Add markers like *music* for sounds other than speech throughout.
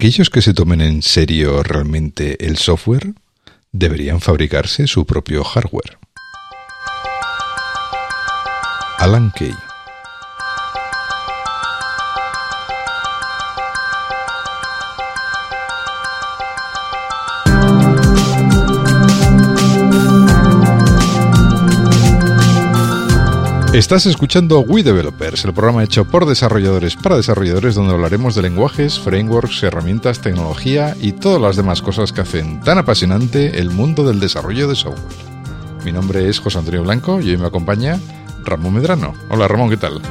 aquellos que se tomen en serio realmente el software deberían fabricarse su propio hardware. Alan Kay Estás escuchando We Developers, el programa hecho por desarrolladores para desarrolladores donde hablaremos de lenguajes, frameworks, herramientas, tecnología y todas las demás cosas que hacen tan apasionante el mundo del desarrollo de software. Mi nombre es José Antonio Blanco y hoy me acompaña Ramón Medrano. Hola Ramón, ¿qué tal?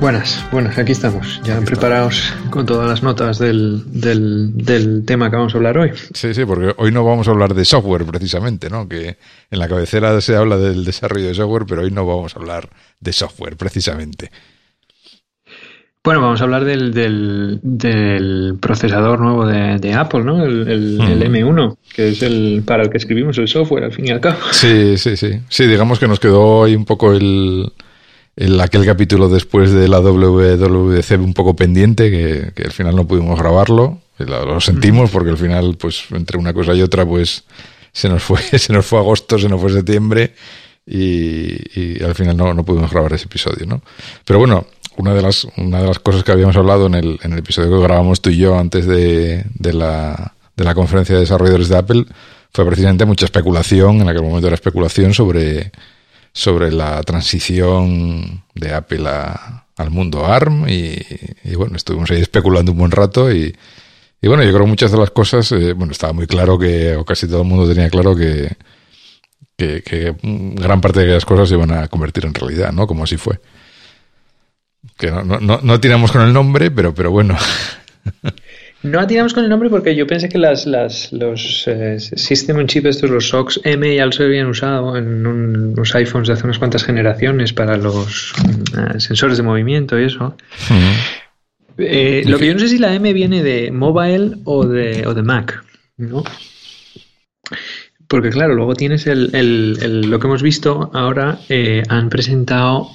Buenas, buenas, aquí estamos, ya preparados con todas las notas del, del, tema que vamos a hablar hoy. Sí, sí, porque hoy no vamos a hablar de software precisamente, ¿no? Que en la cabecera se habla del desarrollo de software, pero hoy no vamos a hablar de software precisamente. Bueno, vamos a hablar del, del, procesador nuevo de, Apple, ¿no? El, el, M1, que es el para el que escribimos el software, al fin y al cabo. Sí, sí, sí. Sí, digamos que nos quedó ahí un poco el el, aquel capítulo después de la WWDC un poco pendiente, que, al final no pudimos grabarlo. Lo, sentimos porque al final, pues, entre una cosa y otra, pues, se nos fue, *laughs* se nos fue agosto, se nos fue septiembre y, al final no, no, pudimos grabar ese episodio, ¿no? Pero bueno, una de las, una de las cosas que habíamos hablado en el, en el episodio que grabamos tú y yo antes de, de, la, de la conferencia de desarrolladores de Apple fue precisamente mucha especulación, en aquel momento era especulación sobre sobre la transición de Apple al mundo ARM y, bueno, estuvimos ahí especulando un buen rato y, bueno, yo creo que muchas de las cosas, eh, bueno, estaba muy claro que, o casi todo el mundo tenía claro que, que, gran parte de las cosas se iban a convertir en realidad, ¿no? Como así fue. Que no, no, no tiramos con el nombre, pero, pero bueno. *laughs* No atinamos con el nombre porque yo pensé que las, las, los eh, System on Chip, estos, los SOX M, ya los habían usado en unos iPhones de hace unas cuantas generaciones para los eh, sensores de movimiento y eso. Eh, lo que yo no sé si la M viene de mobile o de, o de Mac, ¿no? Porque claro, luego tienes el, el, lo que hemos visto ahora, han presentado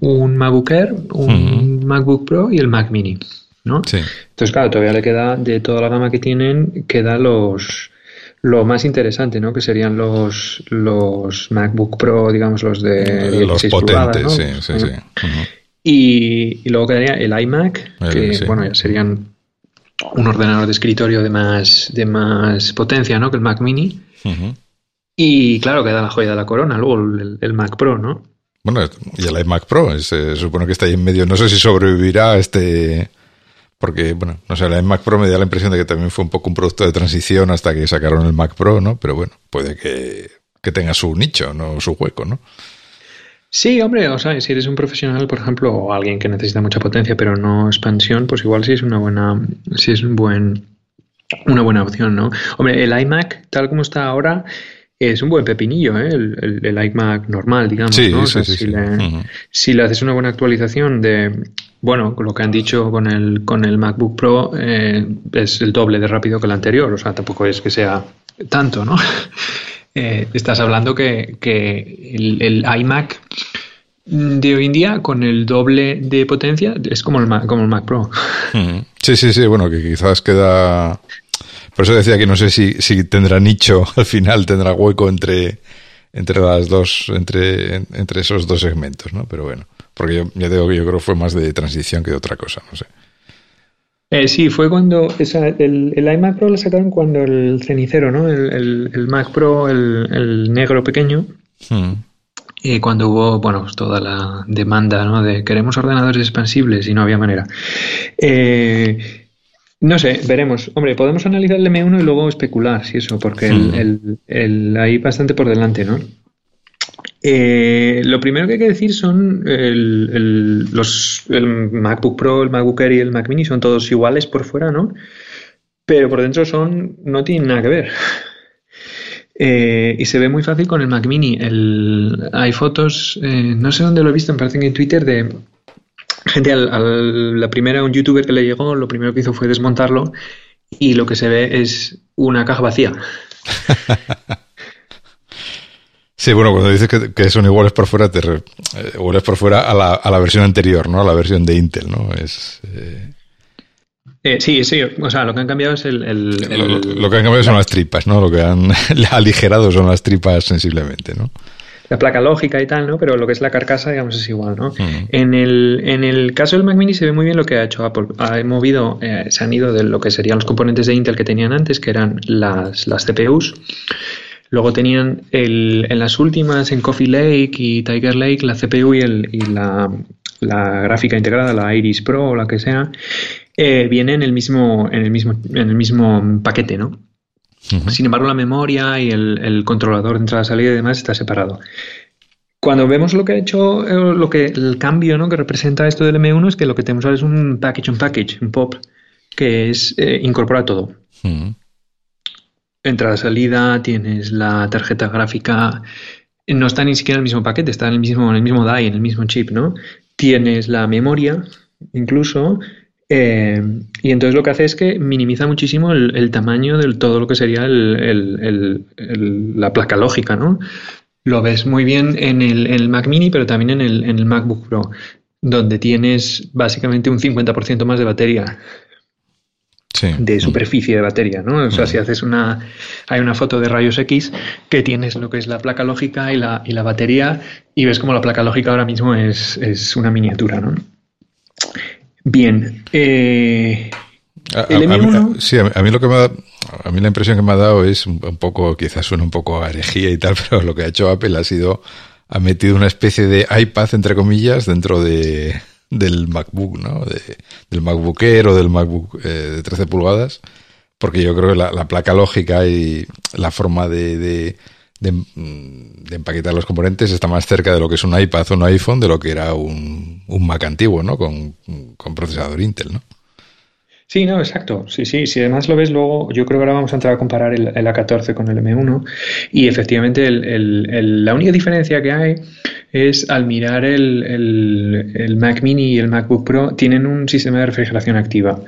un MacBook Air, un MacBook Pro y el Mac Mini. ¿No? Entonces, claro, todavía le queda, de toda la gama que tienen, queda los lo más interesante, ¿no? Que serían los, los MacBook Pro, digamos, los de los potentes, sí, sí, sí. y, luego quedaría el iMac, que bueno, ya serían un ordenador de escritorio de más, de más potencia, ¿no? Que el Mac Mini. Y claro, queda la joya de la corona, luego el, Mac Pro, ¿no? Bueno, y el iMac Pro, se supone que está ahí en medio. No sé si sobrevivirá este porque, bueno, no sé, el Mac Pro me da la impresión de que también fue un poco un producto de transición hasta que sacaron el Mac Pro, ¿no? Pero bueno, puede que, tenga su nicho, no su hueco, ¿no? Sí, hombre, o sea, si eres un profesional, por ejemplo, o alguien que necesita mucha potencia pero no expansión, pues igual sí es una buena, sí es un buen, una buena opción, ¿no? Hombre, el iMac, tal como está ahora, es un buen pepinillo, ¿eh? el, el, iMac normal, digamos. ¿no? si, Le, si, le, haces una buena actualización de, bueno, lo que han dicho con el, con el MacBook Pro eh, es el doble de rápido que el anterior, o sea, tampoco es que sea tanto, ¿no? *laughs* Eh, estás hablando que, que el, iMac de hoy en día con el doble de potencia es como el Mac, como el Mac Pro. Sí, sí, sí, bueno, que quizás queda por eso decía que no sé si, si tendrá nicho *laughs* al final, tendrá hueco entre, entre las dos, entre, entre esos dos segmentos, ¿no? Pero bueno, porque yo ya digo que yo creo que fue más de transición que de otra cosa, no sé. Eh, sí, fue cuando el, el, iMac Pro lo sacaron cuando el cenicero, ¿no? El, el, Mac Pro, el, negro pequeño. Hmm. Y cuando hubo, bueno, pues toda la demanda, ¿no? De queremos ordenadores expansibles y no había manera. Eh, no sé, veremos. Hombre, podemos analizar el M1 y luego especular, si eso, porque el, el, hay bastante por delante, ¿no? Eh, lo primero que hay que decir son el, los, el MacBook Pro, el MacBook Air y el Mac Mini son todos iguales por fuera, ¿no? Pero por dentro son no tienen nada que ver. *laughs* Eh, y se ve muy fácil con el Mac Mini. El, hay fotos, eh, no sé dónde lo he visto, me parece que en Twitter, de gente, al, la primera, un youtuber que le llegó, lo primero que hizo fue desmontarlo y lo que se ve es una caja vacía. *laughs* Sí, bueno, cuando dices que, son iguales por fuera, te eh, iguales por fuera a la, a la, versión anterior, ¿no? A la versión de Intel, ¿no? Es, eh, Eh, sí, sí, o sea, lo que han cambiado es el... lo, que han cambiado son las tripas, ¿no? Lo que han *laughs* aligerado son las tripas sensiblemente, ¿no? La placa lógica y tal, ¿no? Pero lo que es la carcasa, digamos, es igual, ¿no? Mm. En, el, en el caso del Mac Mini se ve muy bien lo que ha hecho Apple. Ha movido, eh, se han ido de lo que serían los componentes de Intel que tenían antes, que eran las, las CPUs. Luego tenían el, en las últimas, en Coffee Lake y Tiger Lake, la CPU y, el, y la, la gráfica integrada, la Iris Pro o la que sea, eh, viene en el mismo, en el mismo, en el mismo paquete, ¿no? Sin embargo, la memoria y el, controlador de entrada, salida y demás está separado. Cuando vemos lo que ha hecho, eh, lo que el cambio ¿no? que representa esto del M1 es que lo que tenemos ahora es un package on package, un POP, que es eh, incorpora todo. Entrada, salida, tienes la tarjeta gráfica, no está ni siquiera en el mismo paquete, está en el mismo, en el mismo DAI, en el mismo chip, ¿no? Tienes la memoria, incluso, eh, y entonces lo que hace es que minimiza muchísimo el, tamaño de todo lo que sería la placa lógica, ¿no? Lo ves muy bien en el, Mac Mini, pero también en el, MacBook Pro, donde tienes básicamente un 50% más de batería. de superficie de batería, ¿no? O sea, si haces una, hay una foto de rayos X que tienes lo que es la placa lógica y la, y la batería y ves como la placa lógica ahora mismo es, es una miniatura, ¿no? Bien. Eh, a, mí, sí, a mí, lo que me a mí la impresión que me ha dado es un, poco, quizás suena un poco a herejía y tal, *laughs* pero lo que ha hecho Apple ha sido, ha metido una especie de iPad, entre comillas, dentro de, del MacBook, ¿no? De, del MacBook Air o del MacBook eh, de 13 pulgadas, porque yo creo que la, placa lógica y la forma de Mm, de, empaquetar los componentes está más cerca de lo que es un iPad o un iPhone de lo que era un, Mac antiguo, ¿no? Con, procesador Intel, ¿no? Sí, no, exacto. Sí, sí. Si además lo ves luego, yo creo que ahora vamos a entrar a comparar el, A14 con el M1 y efectivamente la única diferencia que hay es al mirar el, Mac Mini y el MacBook Pro tienen un sistema de refrigeración activa,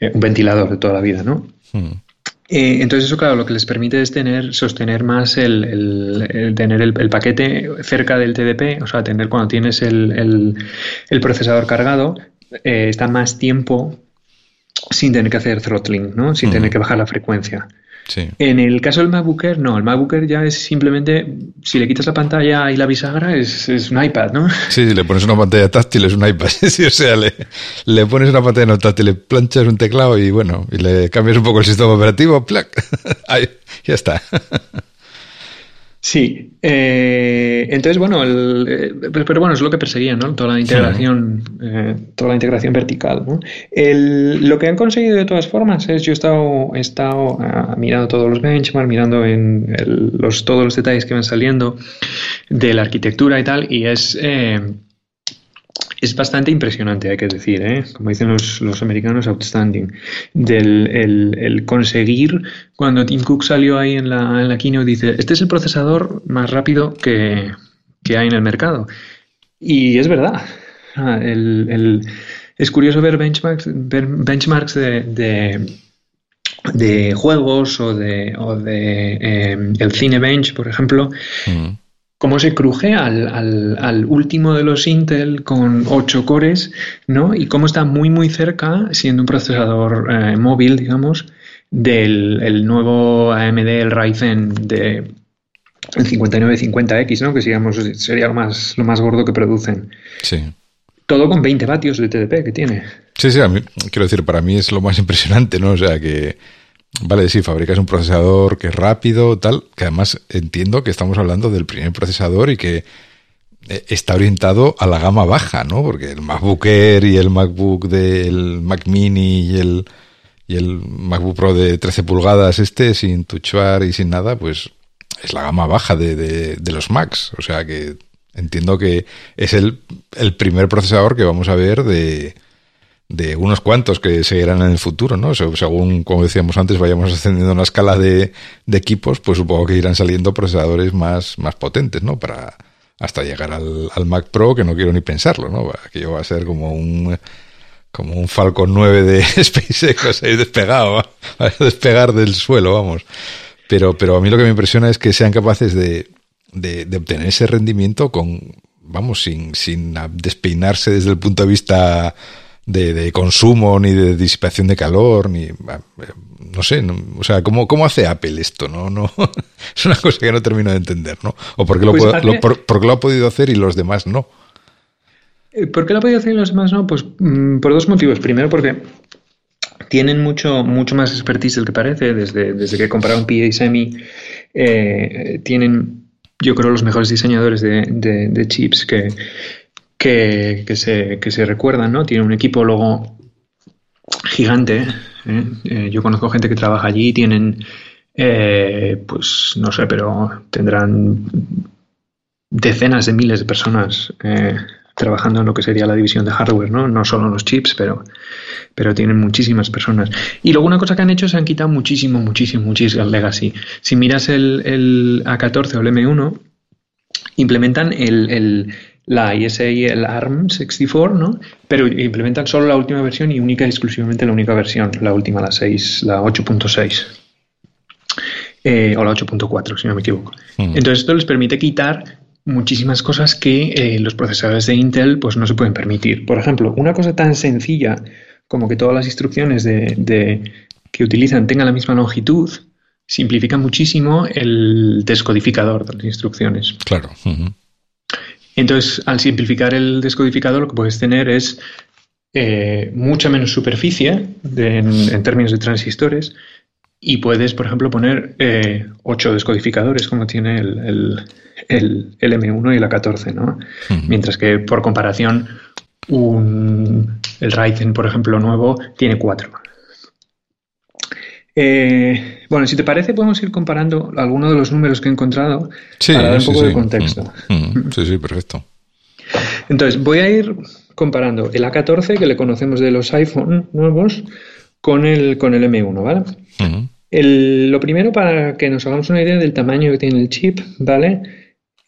eh, un ventilador de toda la vida, ¿no? Hmm. Eh, entonces eso, claro, lo que les permite es tener, sostener más el, tener el, paquete cerca del TDP, o sea, tener cuando tienes el, procesador cargado, eh, está más tiempo sin tener que hacer throttling, ¿no? Sin tener que bajar la frecuencia. En el caso del MacBook Air, no, el MacBook Air ya es simplemente, si le quitas la pantalla y la bisagra, es, un iPad, ¿no? *laughs* Sí, si le pones una pantalla táctil es un iPad. *laughs* sí, o sea, le, pones una pantalla no táctil, le planchas un teclado y bueno, y le cambias un poco el sistema operativo, ¡plac! *laughs* Ahí, ya está. Sí, eh, entonces bueno, eh, pero, bueno, es lo que perseguían, ¿no? Toda la integración, eh, toda la integración vertical. ¿no? lo que han conseguido de todas formas es, yo he estado, he estado ah, mirando todos los benchmarks, mirando en los, todos los detalles que van saliendo de la arquitectura y tal, y es es bastante impresionante, hay que decir, ¿eh? como dicen los, los americanos, outstanding. Del el, conseguir, cuando Tim Cook salió ahí en la, en la keynote, dice, este es el procesador más rápido que, hay en el mercado. Y es verdad. Ah, es curioso ver benchmarks, benchmarks de, de, juegos o de, o de eh, el Cinebench, por ejemplo, mm cómo se cruje al, último de los Intel con 8 cores, ¿no? Y cómo está muy, muy cerca, siendo un procesador eh, móvil, digamos, del nuevo AMD, el Ryzen de el 5950X, ¿no? Que digamos, sería lo más, lo más gordo que producen. Sí. Todo con 20 vatios de TDP que tiene. Sí, sí, a mí, quiero decir, para mí es lo más impresionante, ¿no? O sea, que Vale, sí, fabricas un procesador que es rápido, tal, que además entiendo que estamos hablando del primer procesador y que eh, está orientado a la gama baja, ¿no? Porque el MacBook Air y el MacBook del Mac Mini y el, y el MacBook Pro de 13 pulgadas este, sin Touch Bar y sin nada, pues es la gama baja de, de, de los Macs. O sea que entiendo que es el, el primer procesador que vamos a ver de, de unos cuantos que seguirán en el futuro, ¿no? Según, como decíamos antes, vayamos ascendiendo una escala de, equipos, pues supongo que irán saliendo procesadores más, más potentes, ¿no? Para hasta llegar al, Mac Pro, que no quiero ni pensarlo, ¿no? Que va a ser como un como un Falcon 9 de *laughs* SpaceX, ahí despegado, a despegar del suelo, vamos. Pero, pero a mí lo que me impresiona es que sean capaces de, de, de obtener ese rendimiento con, vamos, sin, sin despeinarse desde el punto de vista de, consumo, ni de disipación de calor, ni no sé, o sea, ¿cómo, ¿cómo hace Apple esto? No, no, *laughs* es una cosa que no termino de entender, ¿no? O por qué lo, pues por, lo ha podido hacer y los demás no. Eh, ¿Por qué lo ha podido hacer y los demás no? Pues mm, por dos motivos. Primero, porque tienen mucho, mucho más expertise del que parece. Desde, desde que compraron PA y Semi, eh, tienen, yo creo, los mejores diseñadores de, chips que, que, se, que se recuerdan, ¿no? Tienen un equipo luego gigante. ¿eh? Eh, yo conozco gente que trabaja allí, tienen, pues no sé, pero tendrán decenas de miles de personas trabajando en lo que sería la división de hardware, ¿no? No solo en los chips, pero, pero tienen muchísimas personas. Y luego una cosa que han hecho, se han quitado muchísimo, muchísimo, muchísimo legacy. Si miras el, el A14 o el M1, implementan el la ISI, el ARM 64, ¿no? Pero implementan solo la última versión y única y exclusivamente la única versión, la última, la 6, la 8.6. Eh, o la 8.4, si no me equivoco. Hmm. Entonces esto les permite quitar muchísimas cosas que eh, los procesadores de Intel pues, no se pueden permitir. Por ejemplo, una cosa tan sencilla como que todas las instrucciones de, que utilizan tengan la misma longitud, simplifica muchísimo el descodificador de las instrucciones. Claro. Entonces, al simplificar el descodificador, lo que puedes tener es eh, mucha menos superficie en, términos de transistores y puedes, por ejemplo, poner eh, ocho descodificadores como tiene el el, M1 y el A14, ¿no? Mientras que por comparación un, el Ryzen, por ejemplo, nuevo, tiene cuatro. Eh, bueno, si te parece, podemos ir comparando algunos de los números que he encontrado para dar un poco de contexto. Sí, sí, perfecto. Entonces, voy a ir comparando el A14, que le conocemos de los iPhone nuevos, con el, con el M1, ¿vale? lo primero, para que nos hagamos una idea del tamaño que tiene el chip, ¿vale?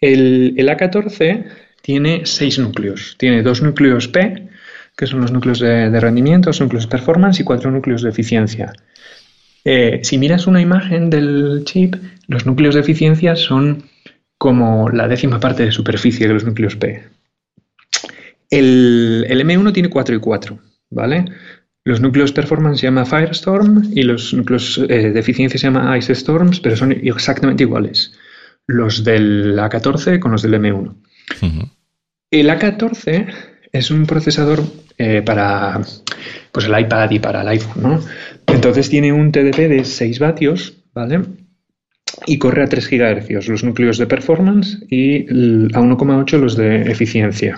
El, A14 tiene seis núcleos. Tiene dos núcleos P, que son los núcleos de, rendimiento, dos núcleos de performance y cuatro núcleos de eficiencia. Eh, si miras una imagen del chip, los núcleos de eficiencia son como la décima parte de superficie de los núcleos P. El, M1 tiene 4 y 4, ¿vale? Los núcleos performance se llama Firestorm y los núcleos eh, de eficiencia se llama Ice Storms, pero son exactamente iguales los del A14 con los del M1. El A14 es un procesador eh, para pues el iPad y para el iPhone, ¿no? Entonces tiene un TDP de 6 vatios, ¿vale? Y corre a 3 GHz los núcleos de performance y a 1,8 los de eficiencia.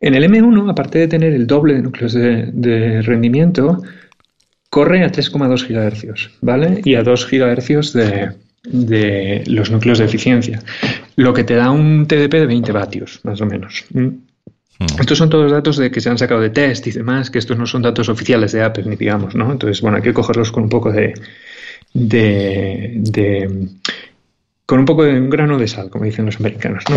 En el M1, aparte de tener el doble de núcleos de, rendimiento, corre a 3,2 GHz, ¿vale? Y a 2 GHz de, de los núcleos de eficiencia, lo que te da un TDP de 20 vatios, más o menos. ¿Mm? Estos son todos datos de que se han sacado de test y demás, que estos no son datos oficiales de Apple, ni digamos, ¿no? Entonces, bueno, hay que cogerlos con un poco de, de, con un poco de un grano de sal, como dicen los americanos, ¿no?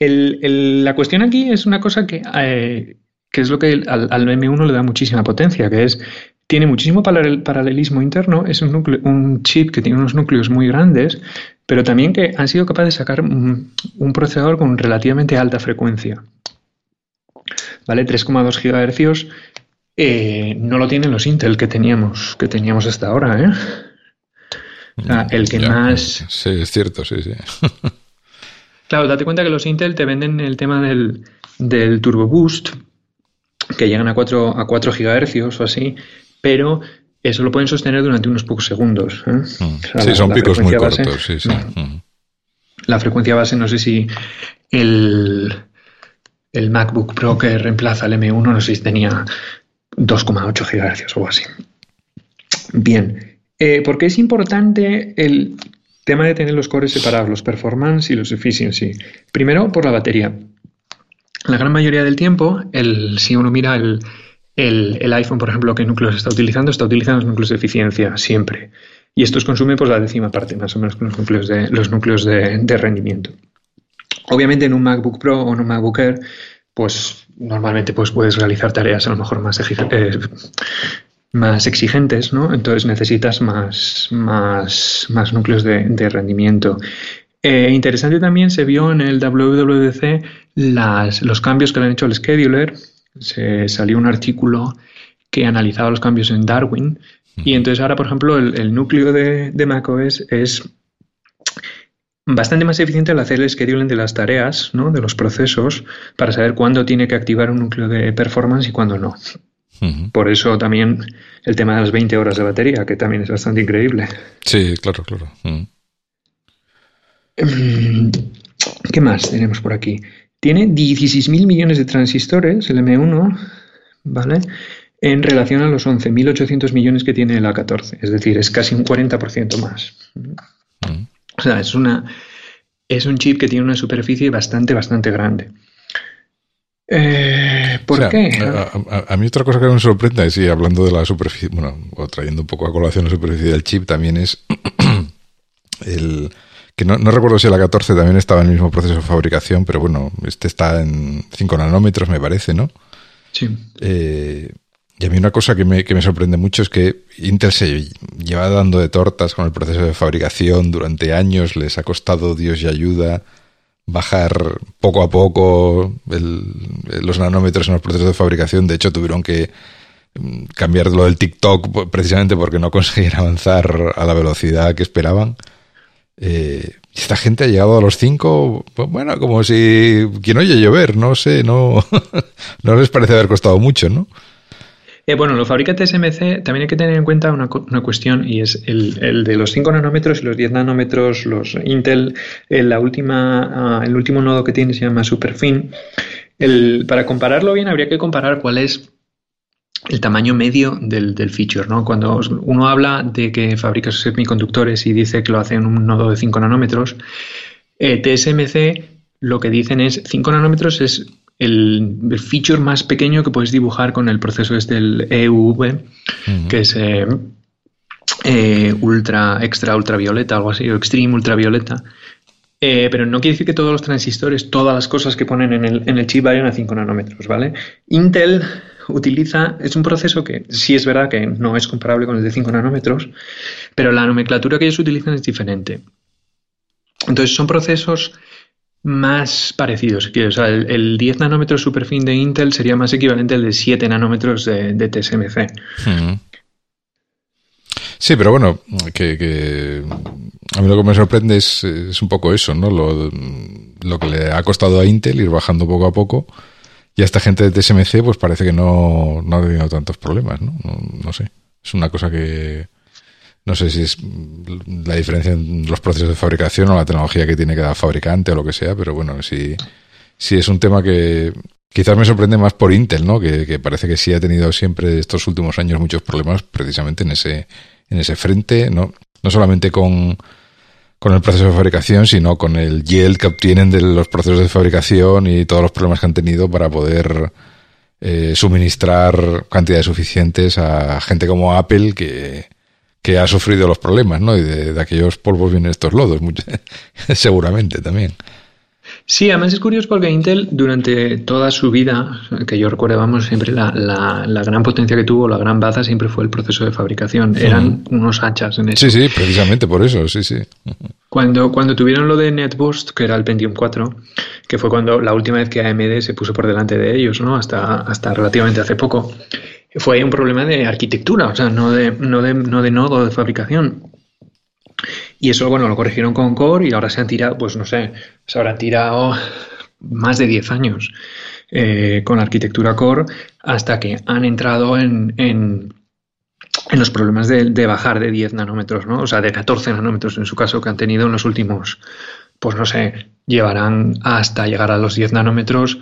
la cuestión aquí es una cosa que, eh, que es lo que al, al, M1 le da muchísima potencia, que es tiene muchísimo paralelismo interno, es un, núcleo, un chip que tiene unos núcleos muy grandes, pero también que han sido capaces de sacar un, procesador con relativamente alta frecuencia. ¿Vale? 3,2 GHz eh, no lo tienen los Intel que teníamos, que teníamos hasta ahora, ¿eh? el que más... Sí, es cierto, sí, sí. *laughs* claro, date cuenta que los Intel te venden el tema del, del Turbo Boost, que llegan a 4, a 4 GHz o así, pero eso lo pueden sostener durante unos pocos segundos. ¿eh? Mm. sí, son picos muy cortos, sí, sí. Mm. La frecuencia base, no sé si el, el MacBook Pro que reemplaza el M1, no sé si tenía 2,8 GHz o algo así. Bien, eh, ¿por qué es importante el tema de tener los cores separados, los performance y los efficiency? Primero, por la batería. La gran mayoría del tiempo, el, si uno mira el, el, iPhone, por ejemplo, ¿qué núcleos está utilizando? Está utilizando los núcleos de eficiencia siempre. Y estos consume pues, la décima parte, más o menos, con los núcleos de, los núcleos de, rendimiento. Obviamente, en un MacBook Pro o en un MacBook Air, pues normalmente pues, puedes realizar tareas a lo mejor más, eh, más exigentes, ¿no? Entonces necesitas más, más, más núcleos de, rendimiento. Eh, interesante también se vio en el WWDC las, los cambios que le han hecho al scheduler se salió un artículo que analizaba los cambios en Darwin. Y entonces ahora, por ejemplo, el, núcleo de, de, macOS es bastante más eficiente al hacer el scheduling de las tareas, ¿no? de los procesos, para saber cuándo tiene que activar un núcleo de performance y cuándo no. Por eso también el tema de las 20 horas de batería, que también es bastante increíble. Sí, claro, claro. Em, ¿Qué más tenemos por aquí? Tiene 16.000 millones de transistores, el M1, ¿vale? En relación a los 11.800 millones que tiene el A14. Es decir, es casi un 40% más. O sea, es, una, es un chip que tiene una superficie bastante, bastante grande. Eh, ¿Por qué? A, mí otra cosa que me sorprende, y hablando de la superficie, bueno, o trayendo un poco a colación la superficie del chip, también es *clears throat* el que no, recuerdo si la 14 también estaba en el mismo proceso de fabricación, pero bueno, este está en 5 nanómetros, me parece, ¿no? Sí. Eh, y a mí una cosa que me, que me sorprende mucho es que Intel se lleva dando de tortas con el proceso de fabricación durante años, les ha costado Dios y ayuda bajar poco a poco los nanómetros en los procesos de fabricación. De hecho, tuvieron que mm, cambiar lo del TikTok precisamente porque no *laughs* conseguían avanzar a la velocidad que esperaban. Eh, esta gente ha llegado a los 5, pues bueno, como si quien oye llover, no sé, no, *laughs* no les parece haber costado mucho, ¿no? Eh, bueno, los fabricantes SMC también hay que tener en cuenta una, cuestión y es el, de los 5 nanómetros y los 10 nanómetros, los Intel, eh, la última, ah, el último nodo que tiene se llama Superfin. El, para compararlo bien habría que comparar cuál es el tamaño medio del, feature. ¿no? Cuando uno habla de que fabrica semiconductores y dice que lo hace en un nodo de 5 nanómetros, eh, TSMC lo que dicen es 5 nanómetros es el, feature más pequeño que puedes dibujar con el proceso es del EUV, que es eh, eh, ultra, extra ultravioleta, algo así, o extreme ultravioleta. Eh, pero no quiere decir que todos los transistores, todas las cosas que ponen en el, en el chip vayan a 5 nanómetros, ¿vale? Intel utiliza, es un proceso que sí es verdad que no es comparable con el de 5 nanómetros, pero la nomenclatura que ellos utilizan es diferente. Entonces son procesos más parecidos. O sea, el, 10 nanómetros superfin de Intel sería más equivalente al de 7 nanómetros de, TSMC. Sí, pero bueno, que, a mí lo que me sorprende es, un poco eso, ¿no? Lo, que le ha costado a Intel ir bajando poco a poco. Y a esta gente de TSMC, pues parece que no, no ha tenido tantos problemas, ¿no? No sé. Es una cosa que, no sé si es la diferencia en los procesos de fabricación o la tecnología que tiene cada fabricante o lo que sea, pero bueno, sí, es un tema que quizás me sorprende más por Intel, ¿no? Que, parece que sí ha tenido siempre estos últimos años muchos problemas precisamente en ese, en ese frente, ¿no? No solamente con, con el proceso de fabricación, sino con el yield que obtienen de los procesos de fabricación y todos los problemas que han tenido para poder eh, suministrar cantidades suficientes a gente como Apple que, que ha sufrido los problemas, ¿no? Y de, aquellos polvos vienen estos lodos, *laughs* seguramente también. Sí, además es curioso porque Intel durante toda su vida, que yo recuerdo, vamos, siempre la, la, gran potencia que tuvo, la gran baza siempre fue el proceso de fabricación. Eran unos hachas en eso. Sí, sí, precisamente por eso, sí, sí. Cuando, cuando tuvieron lo de NetBoost, que era el Pentium 4, que fue cuando la última vez que AMD se puso por delante de ellos, ¿no? Hasta, hasta relativamente hace poco fue un problema de arquitectura, o sea, no de, no de, no de nodo de fabricación. Y eso, bueno, lo corrigieron con Core y ahora se han tirado, pues no sé, se habrán tirado más de 10 años eh, con la arquitectura Core hasta que han entrado en, en, los problemas de, de, bajar de 10 nanómetros, ¿no? O sea, de 14 nanómetros en su caso que han tenido en los últimos, pues no sé, llevarán hasta llegar a los 10 nanómetros,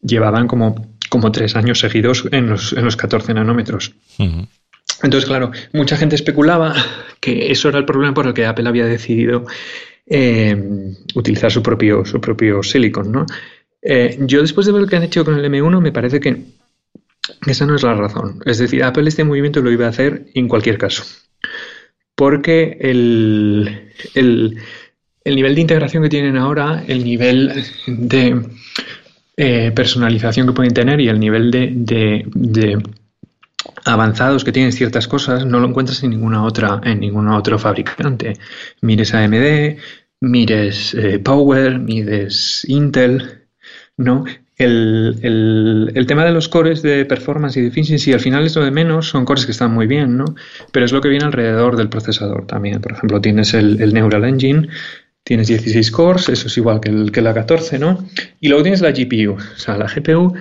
llevaban como como tres años seguidos en los, en los 14 nanómetros. Entonces, claro, mucha gente especulaba que eso era el problema por el que Apple había decidido eh, utilizar su propio, su propio silicon, ¿no? Eh, yo después de ver lo que han hecho con el M1 me parece que esa no es la razón. Es decir, Apple este movimiento lo iba a hacer en cualquier caso. Porque el, el nivel de integración que tienen ahora, el nivel de eh, personalización que pueden tener y el nivel de, avanzados que tienen ciertas cosas no lo encuentras en ninguna otra en ninguna otro fabricante mires AMD mires eh, Power mires Intel no el, tema de los cores de performance y de efficiency al final es lo de menos, son cores que están muy bien, ¿no? Pero es lo que viene alrededor del procesador también. Por ejemplo, tienes el Neural Engine, tienes 16 cores, eso es igual que, el, que la 14, ¿no? Y luego tienes la GPU, o sea, la GPU.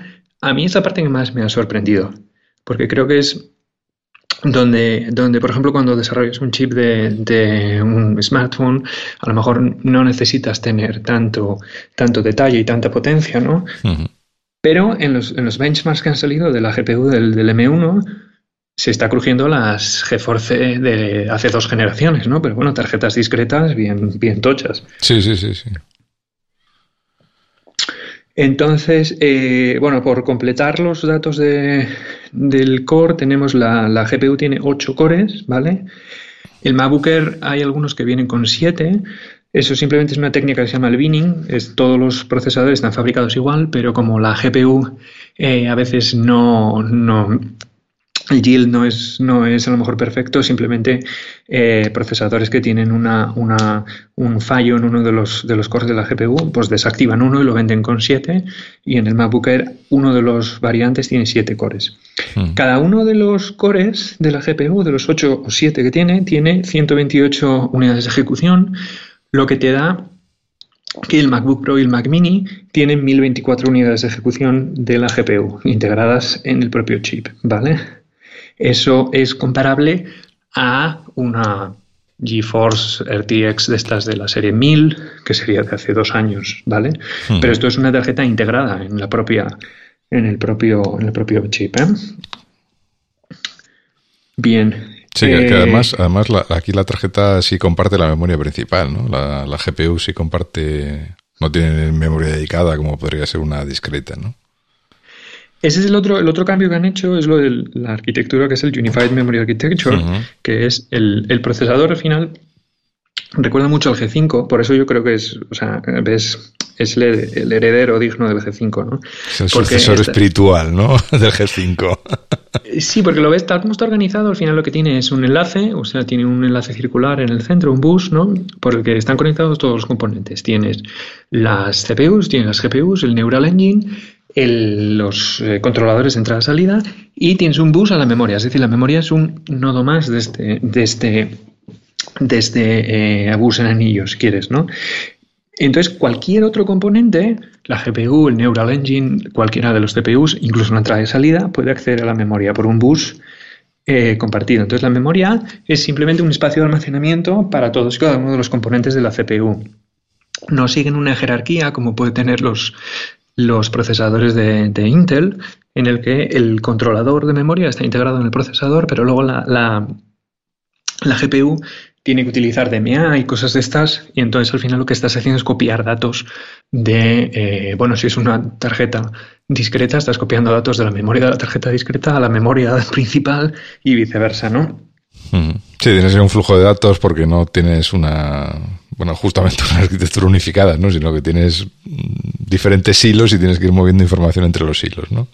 A mí es la parte que más me ha sorprendido, porque creo que es donde, donde, por ejemplo, cuando desarrollas un chip de, un smartphone, a lo mejor no necesitas tener tanto, tanto detalle y tanta potencia, ¿no? Pero en los, en los, benchmarks que han salido de la GPU del, del, M1, se está crujiendo las GeForce de hace dos generaciones, ¿no? Pero bueno, tarjetas discretas bien, bien tochas. Sí, sí, sí, sí. Entonces, eh, bueno, por completar los datos de, del core, tenemos la, la, GPU tiene 8 cores, ¿vale? El MacBook hay algunos que vienen con 7. Eso simplemente es una técnica que se llama el binning. Es, todos los procesadores están fabricados igual, pero como la GPU eh, a veces no, no el yield no es, no es a lo mejor perfecto, simplemente eh, procesadores que tienen una, una, un fallo en uno de los, de los cores de la GPU, pues desactivan uno y lo venden con 7 y en el MacBook Air uno de los variantes tiene 7 cores. Hmm. Cada uno de los cores de la GPU, de los 8 o 7 que tiene, tiene 128 unidades de ejecución, lo que te da que el MacBook Pro y el Mac Mini tienen 1024 unidades de ejecución de la GPU integradas en el propio chip, ¿vale? Eso es comparable a una GeForce RTX de estas de la serie 1000, que sería de hace dos años, ¿vale? Hmm. Pero esto es una tarjeta integrada en la propia, en el propio, en el propio chip, ¿eh? Bien. Sí, que eh, además, además aquí la tarjeta sí comparte la memoria principal, ¿no? La, la GPU sí comparte, no tiene memoria dedicada como podría ser una discreta, ¿no? Ese es el otro, el otro cambio que han hecho, es lo de la arquitectura, que es el Unified Memory Architecture, que es el, el procesador al final recuerda mucho al G5, por eso yo creo que es, o sea, ves, es el, heredero digno del G5, ¿no? Es el sucesor espiritual, ¿no? *laughs* del G5. *laughs* Sí, porque lo ves tal como está organizado, al final lo que tiene es un enlace, o sea, tiene un enlace circular en el centro, un bus, ¿no? Por el que están conectados todos los componentes. Tienes las CPUs, tienes las GPUs, el Neural Engine, los eh, controladores de entrada-salida y tienes un bus a la memoria. Es decir, la memoria es un nodo más de este, de este, de este eh, bus en anillos, si quieres, ¿no? Entonces, cualquier otro componente, la GPU, el Neural Engine, cualquiera de los CPUs, incluso una entrada y salida, puede acceder a la memoria por un bus eh, compartido. Entonces, la memoria es simplemente un espacio de almacenamiento para todos y cada uno de los componentes de la CPU. No siguen una jerarquía como puede tener los, los procesadores de, Intel, en el que el controlador de memoria está integrado en el procesador, pero luego la, la, GPU tiene que utilizar DMA y cosas de estas, y entonces al final lo que estás haciendo es copiar datos de, eh, bueno, si es una tarjeta discreta, estás copiando datos de la memoria de la tarjeta discreta a la memoria principal y viceversa, ¿no? Mm. Sí, tienes un flujo de datos porque no tienes una bueno, justamente *laughs* una arquitectura unificada, ¿no? Sino que tienes diferentes hilos y tienes que ir moviendo información entre los hilos, ¿no?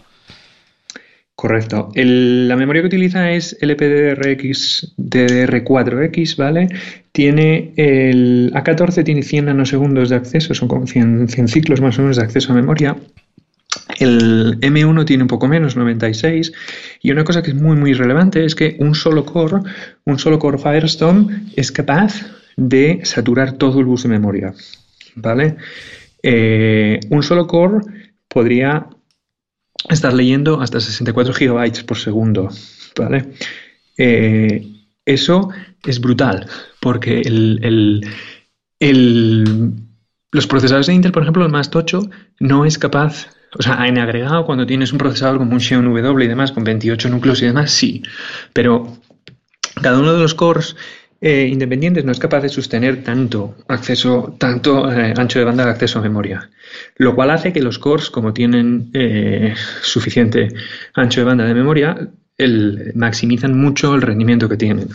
Correcto. la memoria que utiliza es LPDRX DDR4X, ¿vale? Tiene el A14 tiene 100 nanosegundos de acceso, son como 100, 100 ciclos más o menos de acceso a memoria. El M1 tiene un poco menos, 96. Y una cosa que es muy, muy relevante es que un solo core, un solo core Firestone es capaz de saturar todo el bus de memoria. ¿Vale? Eh, un solo core podría estar leyendo hasta 64 gigabytes por segundo. ¿Vale? Eh, eso es brutal, porque los procesadores de Intel, por ejemplo, el más tocho, no es capaz o sea, en agregado, cuando tienes un procesador como un Xeon W y demás, con 28 núcleos y demás, sí. Pero cada uno de los cores eh, independientes no es capaz de sostener tanto acceso, tanto eh, ancho de banda de acceso a memoria. Lo cual hace que los cores, como tienen eh, suficiente ancho de banda de memoria, el, maximizan mucho el rendimiento que tienen.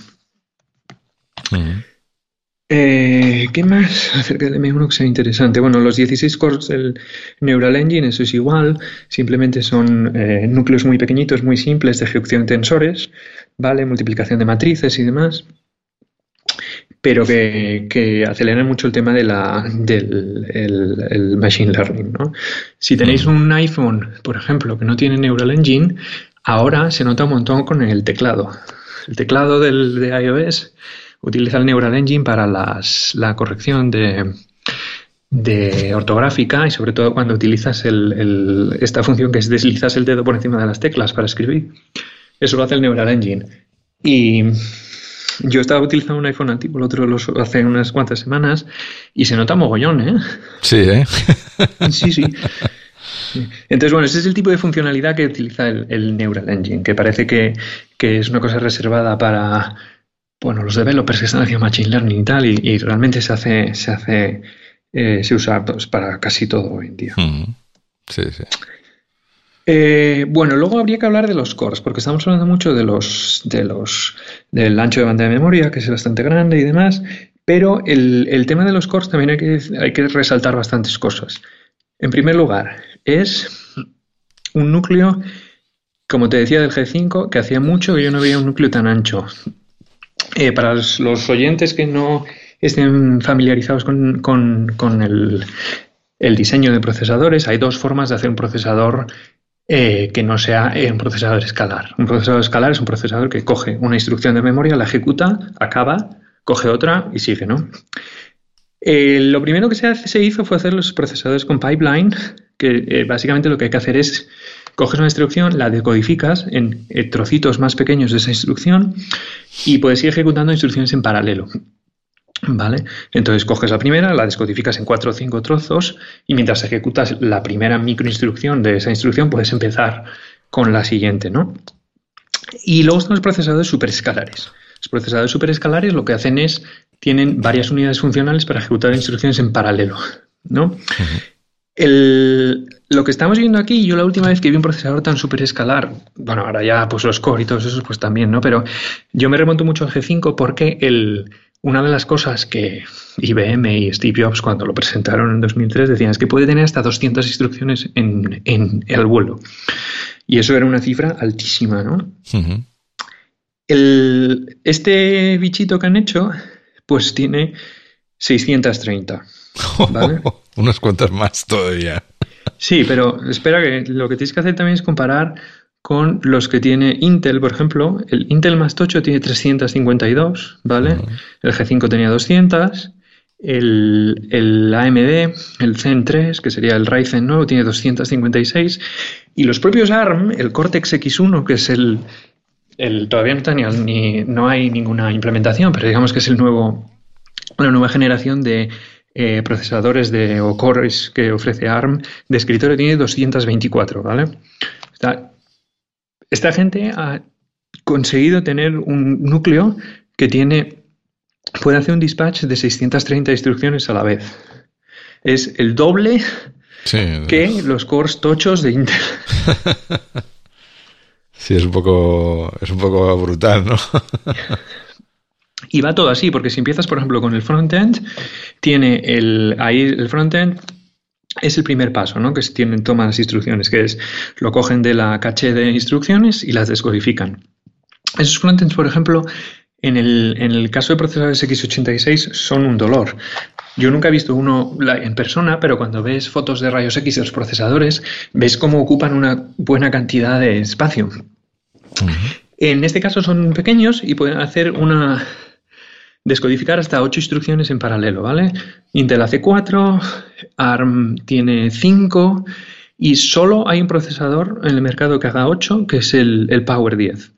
¿Qué más acerca del M1 que sea interesante? Bueno, los 16 cores del Neural Engine, eso es igual, simplemente son núcleos muy pequeñitos, muy simples de ejecución de tensores, ¿vale? Multiplicación de matrices y demás. Pero que, que aceleran mucho el tema de la, del el, machine learning. ¿no? Si tenéis un iPhone, por ejemplo, que no tiene Neural Engine, ahora se nota un montón con el teclado. El teclado del, de iOS utiliza el Neural Engine para las, la corrección de, de ortográfica y sobre todo cuando utilizas el, esta función que es deslizas el dedo por encima de las teclas para escribir. Eso lo hace el Neural Engine. Y yo estaba utilizando un iPhone antiguo, el otro lo hace unas cuantas semanas, y se nota mogollón, ¿eh? Sí, ¿eh? *laughs* sí, sí. Entonces, bueno, ese es el tipo de funcionalidad que utiliza el, Neural Engine, que parece que, es una cosa reservada para bueno, los developers que están haciendo Machine Learning y tal, y, realmente se hace, se hace, eh, se usa pues, para casi todo hoy en día. Sí, sí. Eh, bueno, luego habría que hablar de los cores, porque estamos hablando mucho de los, de los, del ancho de banda de memoria, que es bastante grande y demás, pero el, tema de los cores también hay que, hay que resaltar bastantes cosas. En primer lugar, es un núcleo, como te decía del G5, que hacía mucho que yo no veía un núcleo tan ancho. Eh, para los, oyentes que no estén familiarizados con, con, el, el, diseño de procesadores, hay dos formas de hacer un procesador eh, que no sea un procesador escalar. Un procesador escalar es un procesador que coge una instrucción de memoria, la ejecuta, acaba, coge otra y sigue, ¿no? Eh, lo primero que se, hizo fue hacer los procesadores con pipeline, que eh, básicamente lo que hay que hacer es coges una instrucción, la decodificas en trocitos más pequeños de esa instrucción y puedes ir ejecutando instrucciones en paralelo. ¿Vale? Entonces coges la primera, la descodificas en cuatro o cinco trozos y mientras ejecutas la primera microinstrucción de esa instrucción puedes empezar con la siguiente, ¿no? Y luego están los procesadores superescalares. Los procesadores superescalares lo que hacen es, tienen varias unidades funcionales para ejecutar instrucciones en paralelo, ¿no? lo que estamos viendo aquí, yo la última vez que vi un procesador tan superescalar, bueno, ahora ya pues los core y todos esos pues también, ¿no? Pero yo me remonto mucho al G5 porque el, una de las cosas que IBM y Steve Jobs cuando lo presentaron en 2003 decían es que puede tener hasta 200 instrucciones en, el vuelo. Y eso era una cifra altísima, ¿no? este bichito que han hecho, pues tiene 630. *laughs* ¿vale? Unas cuantas más todavía. Sí, pero espera que lo que tienes que hacer también es comparar con los que tiene Intel, por ejemplo. El Intel más tocho tiene 352, ¿vale? El G5 tenía 200. El, el, AMD, el Zen 3, que sería el Ryzen nuevo, tiene 256. Y los propios ARM, el Cortex X1, que es el, el todavía no, está ni, no hay ninguna implementación, pero digamos que es el nuevo, una nueva generación de eh, procesadores de o cores que ofrece ARM de escritorio tiene 224, ¿vale? Está esta gente ha conseguido tener un núcleo que tiene puede hacer un dispatch de 630 instrucciones a la vez. Es el doble que los cores tochos de Intel. *laughs* sí, es un poco es un poco brutal, ¿no? *laughs* y va todo así, porque si empiezas, por ejemplo, con el frontend, tiene el ahí el frontend es el primer paso, ¿no? Que se tienen, toman las instrucciones, que es lo cogen de la caché de instrucciones y las descodifican. Esos frontends, por ejemplo, en el, en el caso de procesadores x86 son un dolor. Yo nunca he visto uno en persona, pero cuando ves fotos de rayos X de los procesadores, ves cómo ocupan una buena cantidad de espacio. En este caso son pequeños y pueden hacer una, descodificar hasta ocho instrucciones en paralelo, ¿vale? Intel hace 4, ARM tiene 5 y solo hay un procesador en el mercado que haga 8, que es el, Power 10.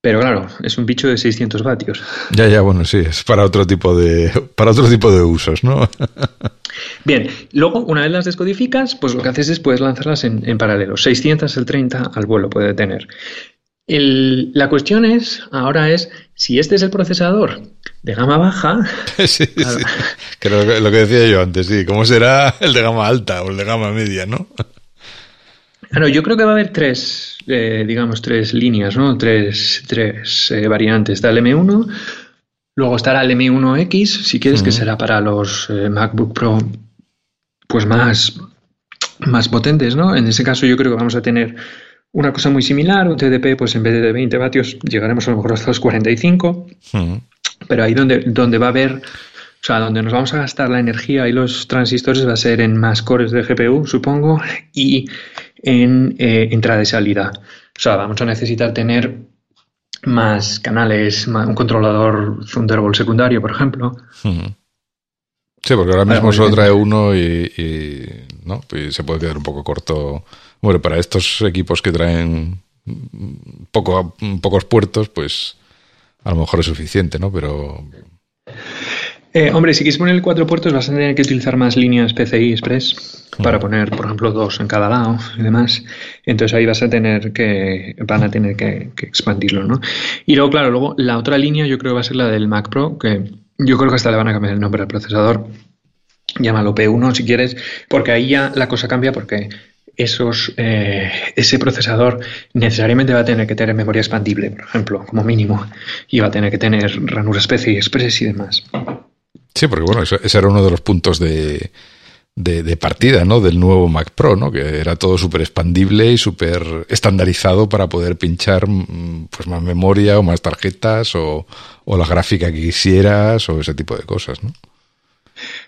Pero claro, es un bicho de 600 vatios. *laughs* Ya, ya, bueno, sí, es para otro tipo de, para otro tipo de usos, ¿no? *laughs* Bien, luego una vez las descodificas, pues lo que haces es puedes lanzarlas en, en paralelo. 600 el 30 al vuelo puede tener. la cuestión es, ahora es, si este es el procesador de gama baja. *laughs* sí, Que lo, que decía yo antes, sí. ¿Cómo será el de gama alta o el de gama media, no? Bueno, yo creo que va a haber tres, eh, digamos, tres líneas, ¿no? Tres, tres eh, variantes. Está el M1, luego estará el M1X, si quieres, que será para los eh, MacBook Pro, pues más, más potentes, ¿no? En ese caso yo creo que vamos a tener una cosa muy similar, un TDP, pues en vez de 20 vatios llegaremos a lo mejor hasta los 45. Pero ahí donde, donde va a haber, o sea, donde nos vamos a gastar la energía y los transistores va a ser en más cores de GPU, supongo, y en eh, entrada y salida. O sea, vamos a necesitar tener más canales, un controlador Thunderbolt secundario, por ejemplo. Sí, porque ahora mismo solo trae uno y, ¿no? se puede quedar un poco corto. Bueno, para estos equipos que traen poco, pocos puertos, pues a lo mejor es suficiente, ¿no? Pero... Eh, hombre, si quieres poner cuatro puertos vas a tener que utilizar más líneas PCI Express para poner, por ejemplo, dos en cada lado y demás. Entonces ahí vas a tener que, van a tener que, que expandirlo, ¿no? Y luego, claro, luego la otra línea yo creo que va a ser la del Mac Pro, que yo creo que hasta le van a cambiar el nombre al procesador. Llámalo P1 si quieres, porque ahí ya la cosa cambia porque esos, eh, ese procesador necesariamente va a tener que tener memoria expandible, por ejemplo, como mínimo, y va a tener que tener ranura especie express y demás. Sí, porque bueno, ese era uno de los puntos de, de, partida, ¿no? Del nuevo Mac Pro, ¿no? Que era todo súper expandible y súper estandarizado para poder pinchar mm, pues más memoria o más tarjetas o, o la gráfica que quisieras o ese tipo de cosas, ¿no?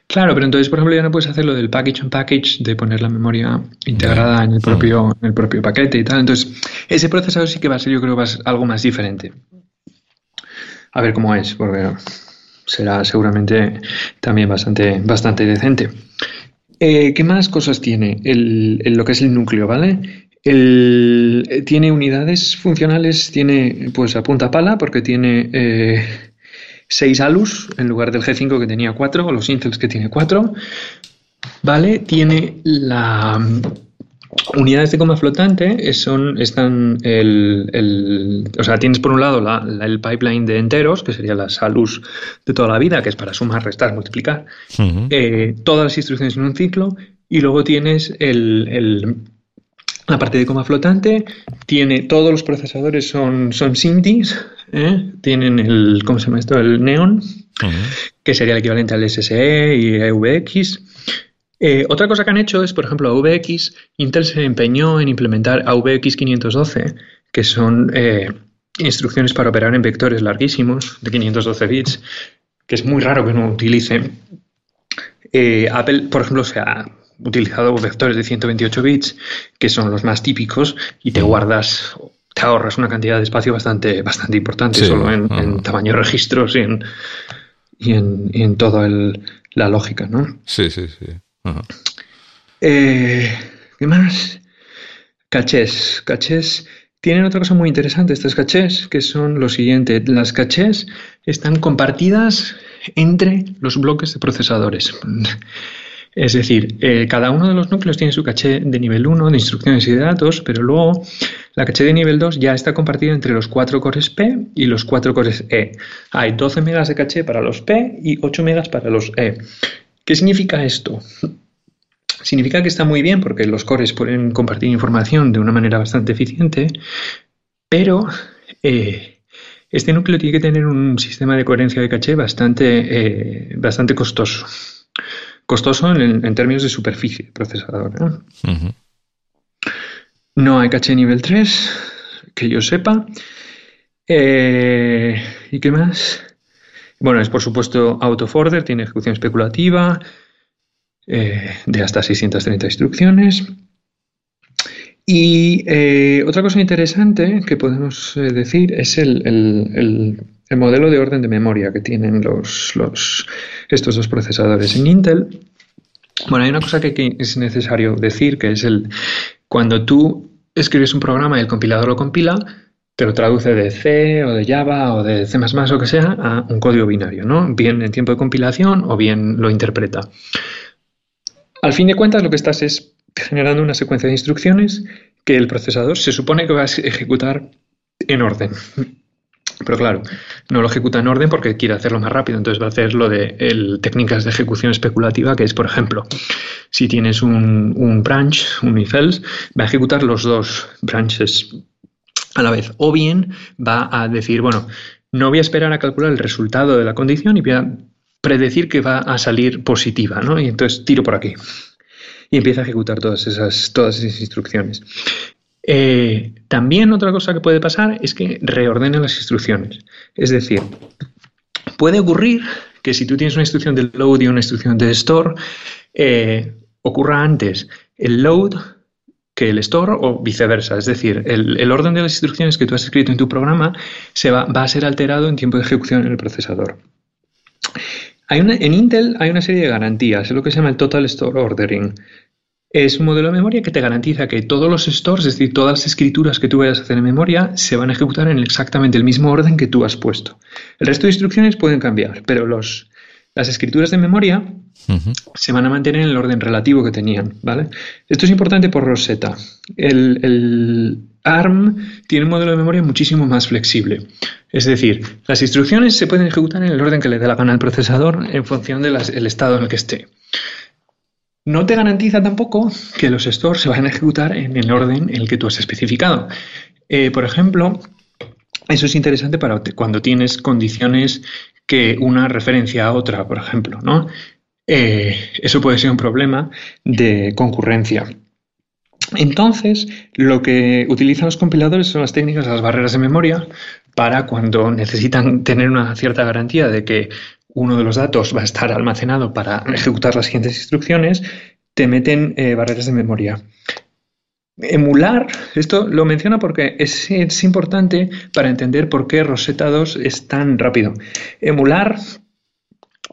Claro, pero entonces, por ejemplo, ya no puedes hacer lo del package on package, de poner la memoria integrada en el propio, en el propio paquete y tal. Entonces, ese procesador sí que va a ser, yo creo, va a ser algo más diferente. A ver cómo es, porque será seguramente también bastante, bastante decente. Eh, ¿Qué más cosas tiene el, lo que es el núcleo, ¿vale? El, tiene unidades funcionales, tiene pues a punta pala, porque tiene eh, 6 alus en lugar del G5 que tenía 4, o los Intels que tiene 4. ¿Vale? Tiene la mm, unidades de coma flotante son, están el, o sea, tienes por un lado el pipeline de enteros, que sería la salus de toda la vida, que es para sumar, restar, multiplicar, eh, todas las instrucciones en un ciclo, y luego tienes el, la parte de coma flotante, tiene todos los procesadores son, son SIMDs, ¿eh? tienen el, ¿cómo se llama esto? El Neon, que sería el equivalente al SSE y AVX. Eh, otra cosa que han hecho es, por ejemplo, AVX, Intel se empeñó en implementar AVX 512, que son eh, instrucciones para operar en vectores larguísimos de 512 bits, que es muy raro que no utilicen. Apple, por ejemplo, se ha utilizado vectores de 128 bits, que son los más típicos, y te guardas te ahorras una cantidad de espacio bastante, bastante importante solo en, tamaño de registros y en, y en, toda la lógica, ¿no? Sí, sí, sí. Eh, ¿Qué más? Cachés. Cachés tienen otra cosa muy interesante, estas cachés, que son lo siguiente. Las cachés están compartidas entre los bloques de procesadores. Es decir, eh, cada uno de los núcleos tiene su caché de nivel 1 de instrucciones y de datos, pero luego la caché de nivel 2 ya está compartida entre los 4 cores P y los 4 cores E. Hay 12 megas de caché para los P y 8 megas para los E. ¿Qué significa esto? Significa que está muy bien porque los cores pueden compartir información de una manera bastante eficiente, pero eh, este núcleo tiene que tener un sistema de coherencia de caché bastante, eh, bastante costoso costoso en, términos de superficie procesador. No hay caché nivel 3, que yo sepa. Eh, ¿Y qué más? Bueno, es por supuesto autoforder, tiene ejecución especulativa eh, de hasta 630 instrucciones. Y eh, otra cosa interesante que podemos decir es el, el modelo de orden de memoria que tienen los, estos dos procesadores en Intel. Bueno, hay una cosa que, es necesario decir, que es el cuando tú escribes un programa y el compilador lo compila, te lo traduce de C o de Java o de C++ o que sea a un código binario, ¿no? Bien en tiempo de compilación o bien lo interpreta. Al fin de cuentas, lo que estás es generando una secuencia de instrucciones que el procesador se supone que va a ejecutar en orden. Pero claro, no lo ejecuta en orden porque quiere hacerlo más rápido, entonces va a hacer lo de técnicas de ejecución especulativa, que es, por ejemplo, si tienes un, un branch, un if else, va a ejecutar los dos branches a la vez. O bien va a decir, bueno, no voy a esperar a calcular el resultado de la condición y voy a predecir que va a salir positiva, ¿no? Y entonces tiro por aquí. Y empieza a ejecutar todas esas, todas esas instrucciones. Eh, también otra cosa que puede pasar es que reordene las instrucciones. Es decir, puede ocurrir que si tú tienes una instrucción de load y una instrucción de store, eh, ocurra antes el load que el store o viceversa. Es decir, el, orden de las instrucciones que tú has escrito en tu programa se va, a ser alterado en tiempo de ejecución en el procesador. En Intel hay una serie de garantías, es lo que se llama el Total Store Ordering. Es un modelo de memoria que te garantiza que todos los stores, es decir, todas las escrituras que tú vayas a hacer en memoria, se van a ejecutar en exactamente el mismo orden que tú has puesto. El resto de instrucciones pueden cambiar, pero los, las escrituras de memoria se van a mantener en el orden relativo que tenían, ¿vale? Esto es importante por Rosetta. El, ARM tiene un modelo de memoria muchísimo más flexible. Es decir, las instrucciones se pueden ejecutar en el orden que le dé la gana al procesador en función del estado en el que esté. No te garantiza tampoco que los stores se vayan a ejecutar en el orden en el que tú has especificado. Eh, por ejemplo, eso es interesante para cuando tienes condiciones que una referencia a otra, por ejemplo, ¿no? Eh, eso puede ser un problema de concurrencia. Entonces, lo que utilizan los compiladores son las técnicas las barreras de memoria para cuando necesitan tener una cierta garantía de que uno de los datos va a estar almacenado para ejecutar las siguientes instrucciones, te meten eh, barreras de memoria. Emular, esto lo menciona porque es, es, importante para entender por qué Rosetta 2 es tan rápido. Emular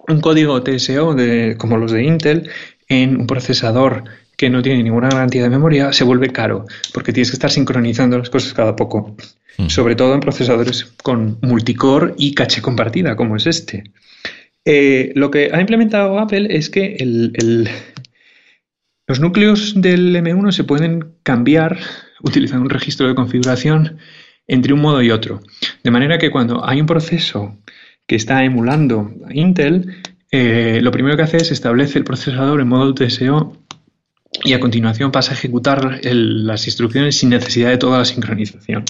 un código TSO de, como los de Intel en un procesador que no tiene ninguna garantía de memoria se vuelve caro porque tienes que estar sincronizando las cosas cada poco. Sobre todo en procesadores con multicore y caché compartida como es este. Eh, lo que ha implementado Apple es que los núcleos del M1 se pueden cambiar utilizando un registro de configuración entre un modo y otro. De manera que cuando hay un proceso que está emulando Intel, eh, lo primero que hace es establece el procesador en modo TSO y a continuación pasa a ejecutar las instrucciones sin necesidad de toda la sincronización.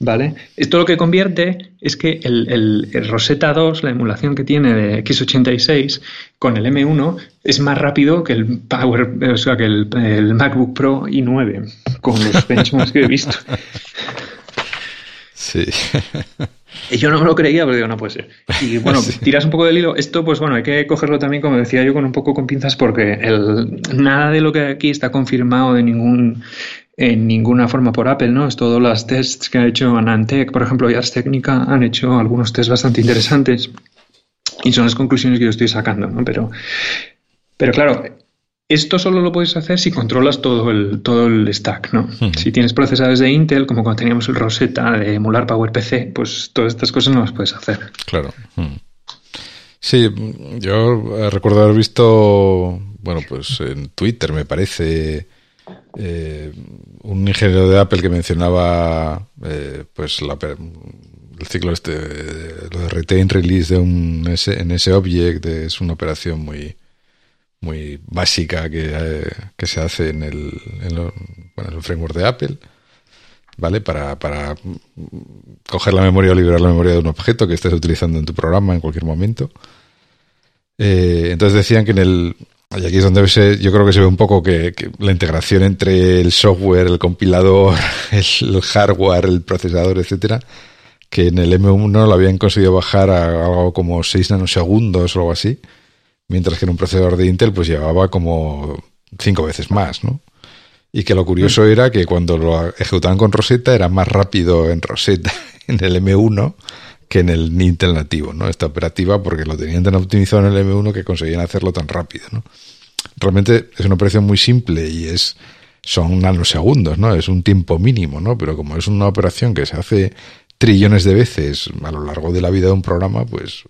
¿Vale? Esto lo que convierte es que el, Rosetta 2, la emulación que tiene de x86 con el M1, es más rápido que el Power, o sea, que el, el MacBook Pro i9, con los *laughs* benchmarks que he visto. Sí. Y yo no me lo creía, pero digo, no puede ser. Y bueno, tiras un poco del hilo. Esto, pues bueno, hay que cogerlo también, como decía yo, con un poco con pinzas, porque el, nada de lo que aquí está confirmado de ningún en ninguna forma por Apple, ¿no? Es todos los tests que ha hecho Anantec, por ejemplo, y Ars Technica han hecho algunos tests bastante interesantes y son las conclusiones que yo estoy sacando, ¿no? Pero, pero claro, esto solo lo puedes hacer si controlas todo el, todo el stack, ¿no? Si tienes procesadores de Intel, como cuando teníamos el Rosetta de emular PowerPC, pues todas estas cosas no las puedes hacer. Claro. Sí, yo recuerdo haber visto, bueno, pues en Twitter me parece, eh, un ingeniero de Apple que mencionaba, eh, pues el ciclo este, lo de release de un en ese object, es una operación muy muy básica que, eh, que se hace en el, en, el, framework de Apple, ¿vale? Para, para coger la memoria o liberar la memoria de un objeto que estés utilizando en tu programa en cualquier momento. Entonces decían que en el... Y aquí es donde yo creo que se ve un poco que, la integración entre el software, el compilador, *laughs* el, hardware, el procesador, etcétera, que en el M1 lo habían conseguido bajar a algo como 6 nanosegundos o algo así mientras que en un procesador de Intel pues llevaba como cinco veces más, ¿no? Y que lo curioso mm. era que cuando lo ejecutaban con Rosetta era más rápido en Rosetta, *laughs* en el M1, que en el Intel nativo, ¿no? Esta operativa, porque lo tenían tan optimizado en el M1 que conseguían hacerlo tan rápido, ¿no? Realmente es una operación muy simple y es son nanosegundos, ¿no? Es un tiempo mínimo, ¿no? Pero como es una operación que se hace trillones de veces a lo largo de la vida de un programa, pues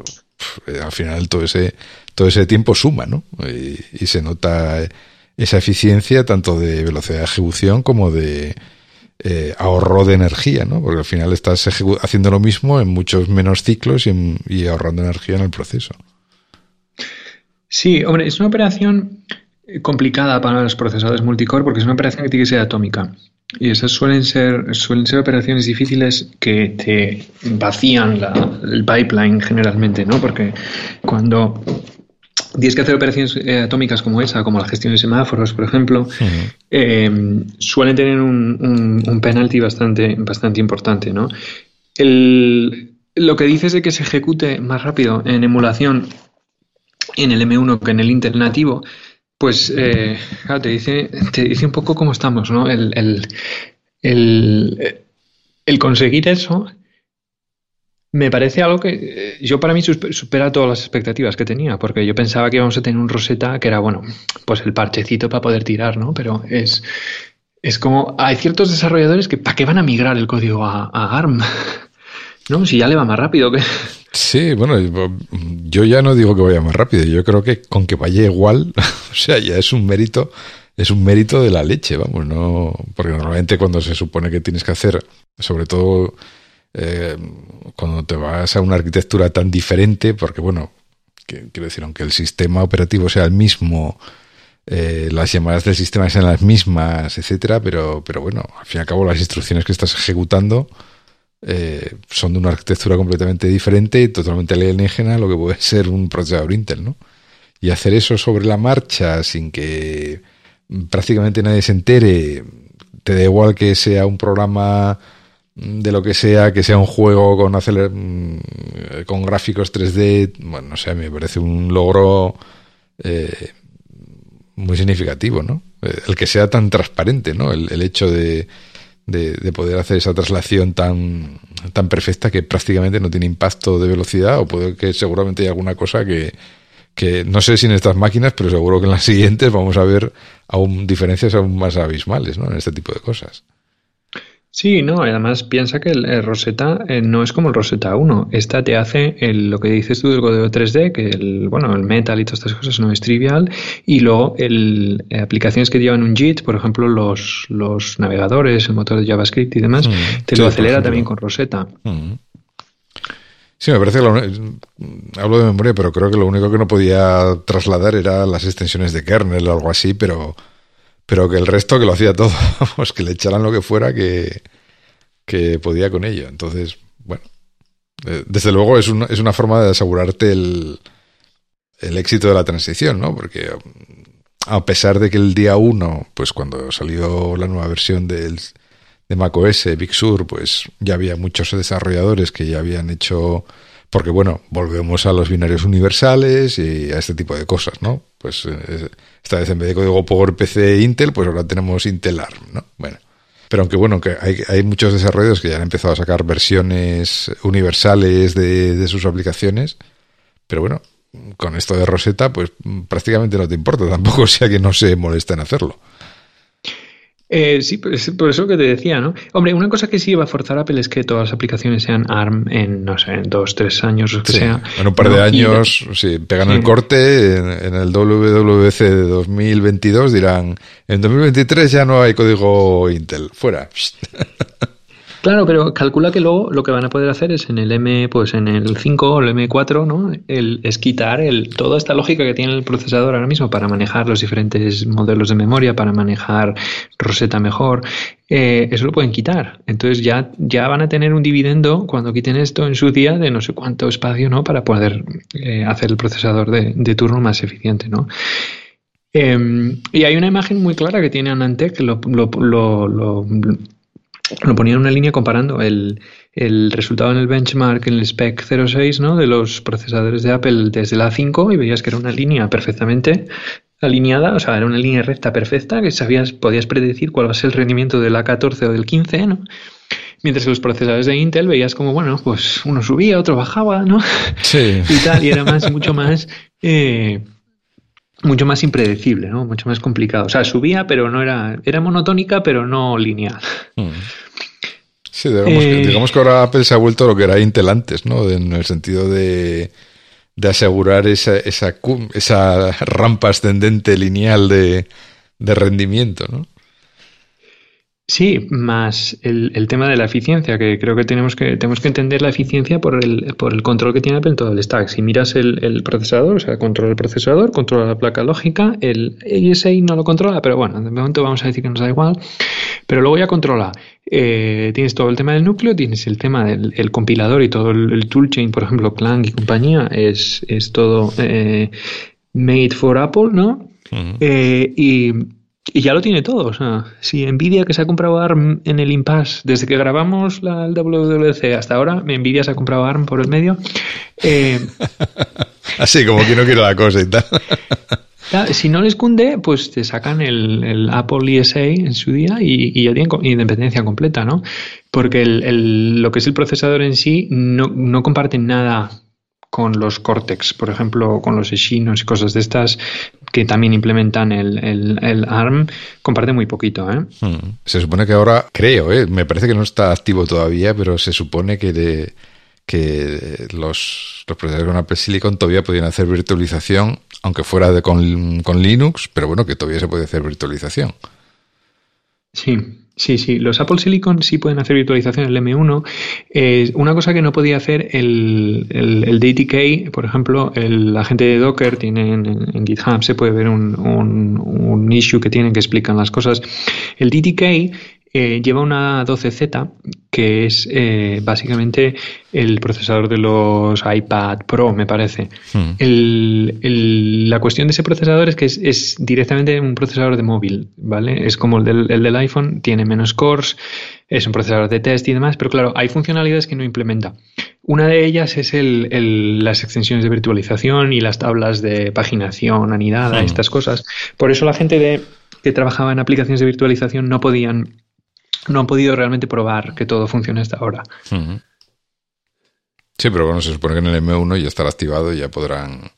eh, al final todo ese todo ese tiempo suma, ¿no? Y, se nota esa eficiencia tanto de velocidad de ejecución como de eh, ahorro de energía, ¿no? Porque al final estás haciendo lo mismo en muchos menos ciclos y, ahorrando energía en el proceso. Sí, hombre, es una operación complicada para los procesadores multicore porque es una operación que tiene que ser atómica. Y esas suelen ser, suelen ser operaciones difíciles que te vacían el pipeline generalmente, ¿no? Porque cuando tienes que hacer operaciones eh, atómicas como esa, como la gestión de semáforos, por ejemplo, eh, suelen tener un, un, penalty bastante, bastante importante, ¿no? El, lo que dices de que se ejecute más rápido en emulación en el M1 que en el Intel nativo, pues eh, te, dice, te dice un poco cómo estamos, ¿no? El, el, conseguir eso me parece algo que eh, yo para mí supera todas las expectativas que tenía, porque yo pensaba que íbamos a tener un Rosetta que era, bueno, pues el parchecito para poder tirar, ¿no? Pero es, es como, hay ciertos desarrolladores que, ¿para qué van a migrar el código a, a ARM? *laughs* ¿No? Si ya le va más rápido que... *laughs* Sí, bueno, yo ya no digo que vaya más rápido, yo creo que con que vaya igual, *laughs* o sea, ya es un mérito, es un mérito de la leche, vamos, no, porque normalmente cuando se supone que tienes que hacer, sobre todo eh, cuando te vas a una arquitectura tan diferente, porque bueno, quiero decir, aunque el sistema operativo sea el mismo, eh, las llamadas del sistema sean las mismas, etcétera, pero, pero bueno, al fin y al cabo las instrucciones que estás ejecutando eh, son de una arquitectura completamente diferente totalmente alienígena a lo que puede *laughs* ser un procesador Intel, ¿no? Y hacer eso sobre la marcha sin que prácticamente nadie se entere, te da igual que sea un programa de lo que sea, que sea un juego con mm, con gráficos 3D, bueno, no sé, me parece un logro eh, muy significativo, ¿no? El que sea tan transparente, ¿no? el hecho de, de, poder hacer esa traslación tan, tan perfecta que prácticamente no tiene impacto de velocidad o puede que seguramente hay alguna cosa que, que no sé si en estas máquinas, pero seguro que en las siguientes vamos a ver aún diferencias aún más abismales ¿no? en este tipo de cosas. Sí, no, además piensa que el, Rosetta eh, no es como el Rosetta 1. Esta te hace lo que dices tú del código 3D, que el, bueno, el metal y todas estas cosas no es trivial. Y luego el, eh, aplicaciones que llevan un JIT, por ejemplo, los, los navegadores, el motor de JavaScript y demás, mm. te lo acelera también con Rosetta. Mm. Sí, me parece que lo, hablo de memoria, pero creo que lo único que no podía trasladar era las extensiones de kernel o algo así, pero pero que el resto que lo hacía todo, *laughs* vamos, que le echaran lo que fuera que, que podía con ello. Entonces, bueno, eh, desde luego es una, es una forma de asegurarte el, el éxito de la transición, ¿no? Porque mm, a pesar de que el día 1, pues cuando salió la nueva versión del, de macOS, Big Sur, pues ya había muchos desarrolladores que ya habían hecho porque bueno, volvemos a los binarios universales y a este tipo de cosas, ¿no? Pues eh, esta vez en vez de código por PC Intel, pues ahora tenemos Intel ARM, ¿no? Bueno, pero aunque bueno, que hay, hay muchos desarrolladores que ya han empezado a sacar versiones universales de, de sus aplicaciones, pero bueno, con esto de Rosetta, pues prácticamente no te importa, tampoco *laughs* sea que no se molesta en hacerlo. Eh, sí, pues, por eso que te decía, ¿no? Hombre, una cosa que sí va a forzar Apple es que todas las aplicaciones sean ARM en, no sé, en dos, tres años o que sea. En un par de años, si pegan el corte, en, el WWC de 2022 dirán, en 2023 ya no hay código Intel, fuera. *laughs* Claro, pero calcula que luego lo que van a poder hacer es en el M, pues en el 5 o el M4, ¿no? El, es quitar el, toda esta lógica que tiene el procesador ahora mismo para manejar los diferentes modelos de memoria, para manejar Rosetta mejor. Eh, eso lo pueden quitar. Entonces ya, ya van a tener un dividendo cuando quiten esto en su día de no sé cuánto espacio, ¿no? Para poder eh, hacer el procesador de, turno más eficiente, ¿no? Em, y hay una imagen muy clara que tiene Anantec, lo, lo, lo lo ponía en una línea comparando el, resultado en el benchmark, en el spec 06, ¿no? De los procesadores de Apple desde la 5 y veías que era una línea perfectamente alineada, o sea, era una línea recta perfecta que sabías, podías predecir cuál va a ser el rendimiento de la 14 o del 15, ¿no? Mientras que los procesadores de Intel veías como, bueno, pues uno subía, otro bajaba, ¿no? Sí. *laughs* y tal, y era más, mucho más... Eh, mucho más impredecible, ¿no? Mucho más complicado. O sea, subía, pero no era. Era monotónica, pero no lineal. Mm. Sí, eh, digamos, que, ahora Apple se ha vuelto lo que era Intel antes, ¿no? En el sentido de, de asegurar esa, esa, esa rampa ascendente lineal de, de rendimiento, ¿no? Sí, más el, el, tema de la eficiencia, que creo que tenemos que tenemos que entender la eficiencia por el, por el control que tiene Apple en todo el stack. Si miras el, el, procesador, o sea, controla el procesador, controla la placa lógica, el ASA no lo controla, pero bueno, de momento vamos a decir que nos da igual. Pero luego ya controla, eh, tienes todo el tema del núcleo, tienes el tema del compilador y todo el, toolchain, por ejemplo, Clang y compañía, es, es todo eh, made for Apple, ¿no? Eh, y y ya lo tiene todo. O sea, si Nvidia que se ha comprado ARM en el impasse desde que grabamos la, el WWDC hasta ahora, Nvidia se ha comprado ARM por el medio. Eh, *laughs* Así como que no quiero la cosa y tal. *laughs* Si no les cunde, pues te sacan el, Apple ESA en su día y, ya tienen independencia completa, ¿no? Porque lo que es el procesador en sí no, no comparten nada con los Cortex, por ejemplo, con los Exynos y cosas de estas que también implementan el, ARM, comparte muy poquito. ¿eh? Hmm. Se supone que ahora, creo, ¿eh? me parece que no está activo todavía, pero se supone que, que los, los procesadores con Apple Silicon todavía podían hacer virtualización, aunque fuera de, con, con Linux, pero bueno, que todavía se puede hacer virtualización. Sí, Sí, sí, los Apple Silicon sí pueden hacer virtualización el M1. Eh, una cosa que no podía hacer el, el, DTK, por ejemplo, el agente de Docker tiene en, GitHub, se puede ver un, un, un, issue que tienen que explican las cosas. El DTK eh, lleva una 12Z que es eh, básicamente el procesador de los iPad Pro, me parece. Hmm. la cuestión de ese procesador es que es, directamente un procesador de móvil, ¿vale? Es como el del, el del, iPhone, tiene menos cores, es un procesador de test y demás, pero claro, hay funcionalidades que no implementa. Una de ellas es el, las extensiones de virtualización y las tablas de paginación anidada, hmm. estas cosas. Por eso la gente de, que trabajaba en aplicaciones de virtualización no podían no han podido realmente probar que todo funcione hasta ahora. Sí, pero bueno, se supone que en el M1 ya estará activado y ya podrán.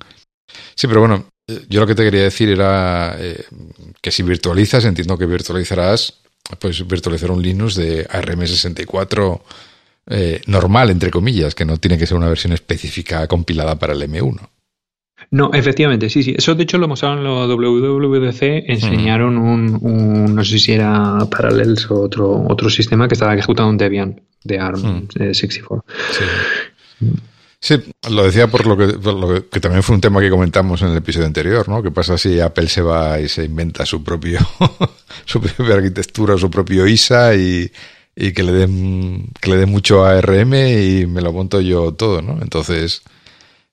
Sí, pero bueno, eh, yo lo que te quería decir era eh, que si virtualizas, entiendo que virtualizarás, pues virtualizar un Linux de ARM64 eh, normal, entre comillas, que no tiene que ser una versión específica compilada para el M1. No, efectivamente, sí, sí. Eso de hecho lo mostraron en lo WWDC, enseñaron un, no sé si era Parallels o otro, otro sistema que estaba ejecutando un Debian de ARM 64. Sí. lo decía por lo, que, que, también fue un tema que comentamos en el episodio anterior, ¿no? ¿Qué pasa si Apple se va y se inventa su propio *laughs* su propia arquitectura, su propio ISA y, y que le den que le den mucho ARM y me lo monto yo todo, ¿no? Entonces,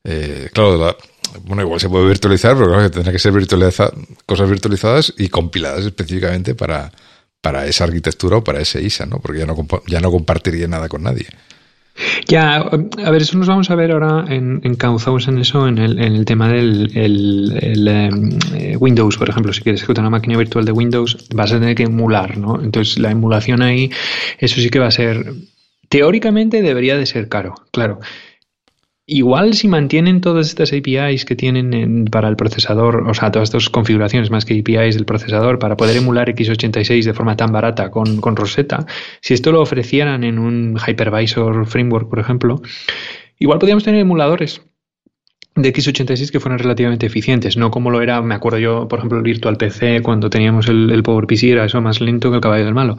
eh, claro, la, bueno, igual se puede virtualizar, pero claro que tendrá que ser virtualiza cosas virtualizadas y compiladas específicamente para, para esa arquitectura o para ese ISA, ¿no? Porque ya no, ya no compartiría nada con nadie. Ya, a ver, eso nos vamos a ver ahora en, encauzados en eso, en el, tema del el, em, Windows, por ejemplo. Si quieres ejecutar una máquina virtual de Windows, vas a tener que emular, ¿no? Entonces, la emulación ahí, eso sí que va a ser. Teóricamente debería de ser caro, claro. Igual si mantienen todas estas APIs que tienen para el procesador, o sea, todas estas configuraciones más que APIs del procesador para poder emular x86 de forma tan barata con, con Rosetta, si esto lo ofrecieran en un hypervisor framework, por ejemplo, igual podríamos tener emuladores de x86 que fueran relativamente eficientes, no como lo era, me acuerdo yo, por ejemplo, el Virtual PC, cuando teníamos el, el PowerPC, era eso más lento que el caballo del malo.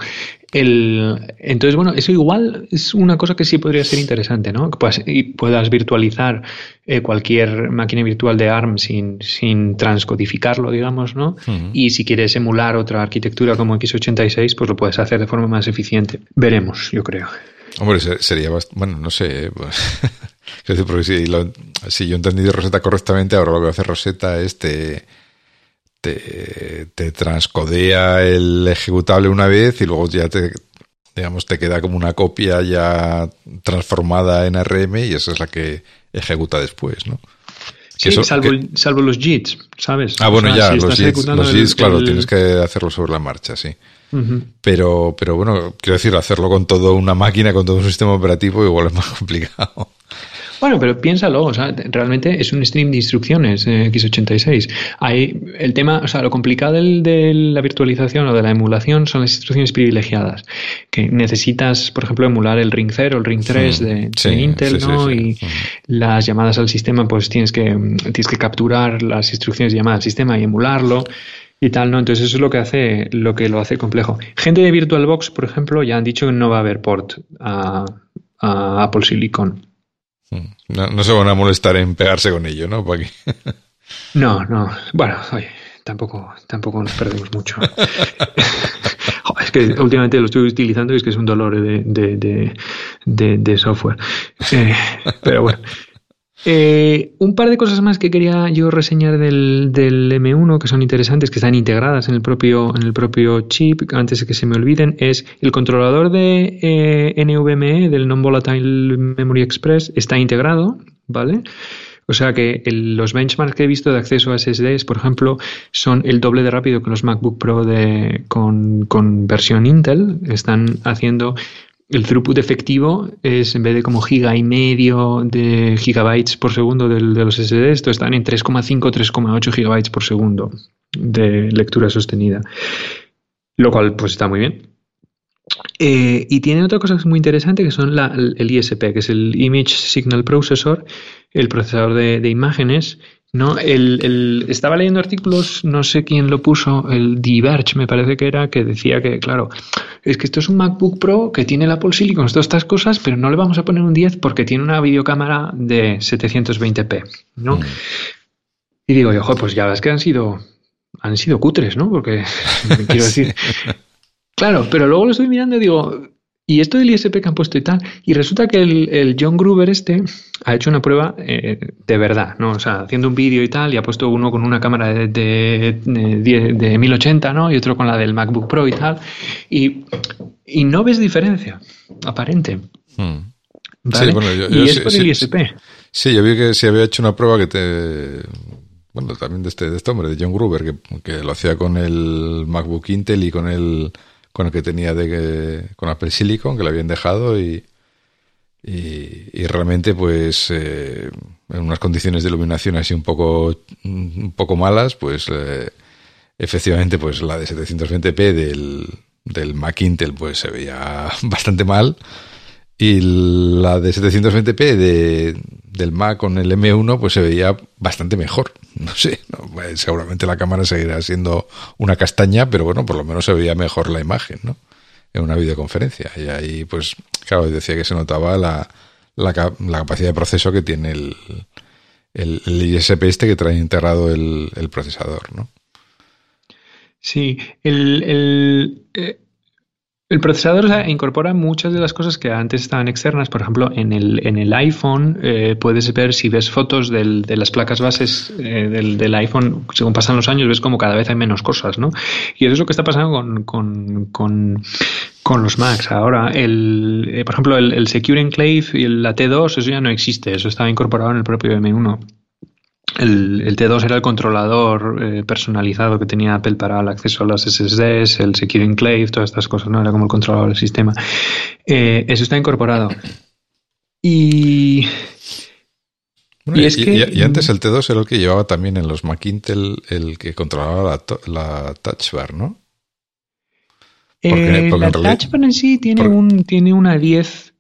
El, entonces, bueno, eso igual es una cosa que sí podría ser interesante, ¿no? Que puedas, y puedas virtualizar eh, cualquier máquina virtual de ARM sin, sin transcodificarlo, digamos, ¿no? Y si quieres emular otra arquitectura como x86, pues lo puedes hacer de forma más eficiente. Veremos, yo creo. Hombre, sería bueno, no sé. Pues, *laughs* porque si, si yo he entendido Rosetta correctamente, ahora lo que hace Rosetta es te, te, transcodea el ejecutable una vez y luego ya te, digamos, te queda como una copia ya transformada en ARM y esa es la que ejecuta después, ¿no? Sí, salvo, los JITs, ¿sabes? Ah, bueno, ya, los, JITs, claro, tienes que hacerlo sobre la marcha, sí. pero, pero bueno, quiero decir, hacerlo con toda una máquina, con todo un sistema operativo, igual es más *laughs* complicado. Bueno, pero piénsalo, o sea, realmente es un stream de instrucciones eh, x86. Hay el tema, o sea, lo complicado de la virtualización o de la emulación son las instrucciones privilegiadas, que necesitas, por ejemplo, emular el ring 0, el ring 3 de, Intel, ¿no? y las llamadas al sistema, pues tienes que, tienes que capturar las instrucciones de llamada al sistema y emularlo y tal, ¿no? Entonces eso es lo que hace, lo que lo hace complejo. Gente de VirtualBox, por ejemplo, ya han dicho que no va a haber port a Apple Silicon. No, se van a molestar en pegarse con ello, ¿no? *laughs* no, no. Bueno, oye, tampoco, tampoco nos perdemos mucho. *laughs* es que últimamente lo estoy utilizando y es que es un dolor de, de, de, software. Eh, pero bueno. Eh, un par de cosas más que quería yo reseñar del, del, M1 que son interesantes, que están integradas en el propio, en el propio chip, antes de que se me olviden, es el controlador de eh, NVMe del Non-Volatile Memory Express está integrado, ¿vale? O sea que los benchmarks que he visto de acceso a SSDs, por ejemplo, son el doble de rápido que los MacBook Pro de, con, con versión Intel. Están haciendo el throughput efectivo es en vez de como giga y medio de gigabytes por segundo de los SSDs, esto están en 3,5 3,8 gigabytes por segundo de lectura sostenida. Lo cual pues está muy bien. Eh, y tiene otra cosa muy interesante que son el ISP, que es el Image Signal Processor, el procesador de imágenes, no, el, estaba leyendo artículos, no sé quién lo puso, el Diverge me parece que era, que decía que, claro, es que esto es un MacBook Pro que tiene el Apple Silicon, todas estas cosas, pero no le vamos a poner un 10 porque tiene una videocámara de 720p, ¿no? Mm. Y digo, ojo, pues ya ves que han sido, han sido cutres, ¿no? Porque, *laughs* quiero decir... *laughs* Claro, pero luego lo estoy mirando y digo, y esto del ISP que han puesto y tal, y resulta que el, John Gruber este ha hecho una prueba eh, de verdad, ¿no? O sea, haciendo un vídeo y tal, y ha puesto uno con una cámara de, de, 1080, ¿no? Y otro con la del MacBook Pro y tal, y, no ves diferencia aparente. Hmm. Sí, bueno, yo, y es por el ISP. Sí, yo vi que se había hecho una prueba que te... Bueno, también de este, de este hombre, de John Gruber, que, que lo hacía con el MacBook Intel y con el con el que tenía de, con Apple Silicon, que le habían dejado y, y, realmente pues eh, en unas condiciones de iluminación así un poco, un poco malas, pues eh, efectivamente pues la de 720p del, del Mac Intel pues se veía *laughs* bastante mal. Y la de 720p de, del Mac con el M1 pues se veía bastante mejor. *laughs* No sé, pues, seguramente la cámara seguirá siendo una castaña, pero bueno, por lo menos se veía mejor la imagen, ¿no? En una videoconferencia. Y ahí pues, claro, decía que se notaba la, la, capacidad de proceso que tiene el, el, ISP este que trae integrado el, el procesador, ¿no? Sí, el, el eh, el procesador incorpora muchas de las cosas que antes estaban externas. Por ejemplo, en el, en el iPhone eh, puedes ver, si ves fotos de las placas bases eh, del, iPhone, según pasan los años, ves como cada vez hay menos cosas, ¿no? Y eso es lo que está pasando con, los Macs. Ahora, el, eh, por ejemplo, el, el, Secure Enclave y la T2, eso ya no existe. Eso estaba incorporado en el propio M1. El, T2 era el controlador eh, personalizado que tenía Apple para el acceso a las SSDs, el Secure Enclave, todas estas cosas, ¿no? Era como el controlador del sistema. Eh, eso está incorporado. Y. y, es que, y, antes el T2 era el que llevaba también en los Mac Intel el que controlaba la, Touch Bar, ¿no? Eh, la Touch Bar en sí tiene, un, tiene una 10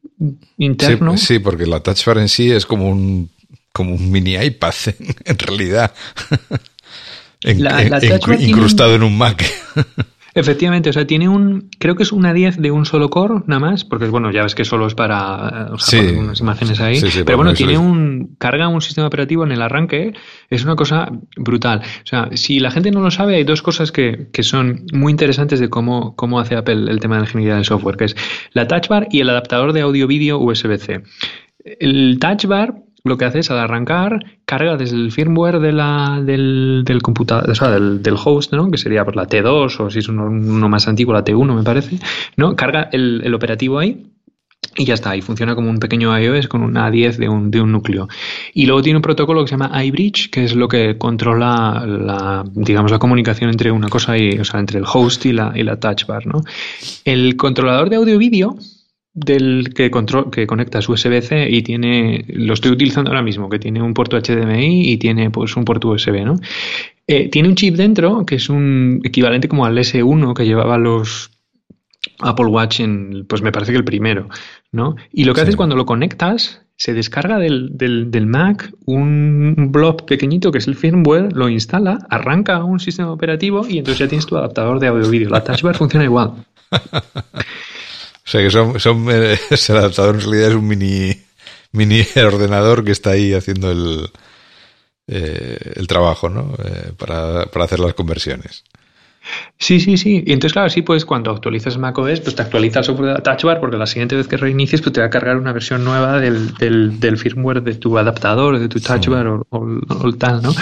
interno. sí, porque la Touch Bar en sí es como un como un mini iPad *laughs* en, realidad. *laughs* incrustado en un Mac. *laughs* Efectivamente, o sea, tiene un, creo que es una 10 de un solo core, nada más, porque bueno, ya ves que solo es para, o sea, unas imágenes ahí, pero bueno, tiene un, carga un sistema operativo en el arranque, es una cosa brutal. O sea, si la gente no lo sabe, hay dos cosas que, que son muy interesantes de cómo, cómo hace Apple el tema de la ingeniería del software, que es la touch bar y el adaptador de audio-vídeo USB-C. El touch bar lo que hace es al arrancar, carga desde el firmware de la, del, del computador, o sea, del, del, host, ¿no? que sería por la T2 o si es uno, más antiguo, la T1 me parece, ¿no? carga el, el, operativo ahí y ya está, y funciona como un pequeño iOS con una A10 de un, de un núcleo. Y luego tiene un protocolo que se llama iBridge, que es lo que controla la, digamos, la comunicación entre una cosa y, o sea, entre el host y la, y la touch bar, ¿no? El controlador de audio-vídeo, del que, control, que conecta su USB-C y tiene, lo estoy utilizando ahora mismo, que tiene un puerto HDMI y tiene pues un puerto USB, ¿no? Eh, tiene un chip dentro que es un equivalente como al S1 que llevaba los Apple Watch en, pues me parece que el primero, ¿no? Y lo que haces cuando lo conectas, se descarga del, del, del, Mac un blob pequeñito que es el firmware, lo instala, arranca un sistema operativo y entonces ya tienes tu adaptador de audio-vídeo. La Touch Bar funciona igual. *laughs* O sea que son, son eh, *laughs* el adaptador en realidad es un mini, mini *laughs* ordenador que está ahí haciendo el, eh, el trabajo, ¿no? Eh, para, para, hacer las conversiones. Sí, sí, sí. Y entonces, claro, sí, pues cuando actualizas macOS, pues te actualiza el software de Touch Bar porque la siguiente vez que reinicies, pues te va a cargar una versión nueva del, del, firmware de tu adaptador, de tu Touch Bar o, o, tal, ¿no?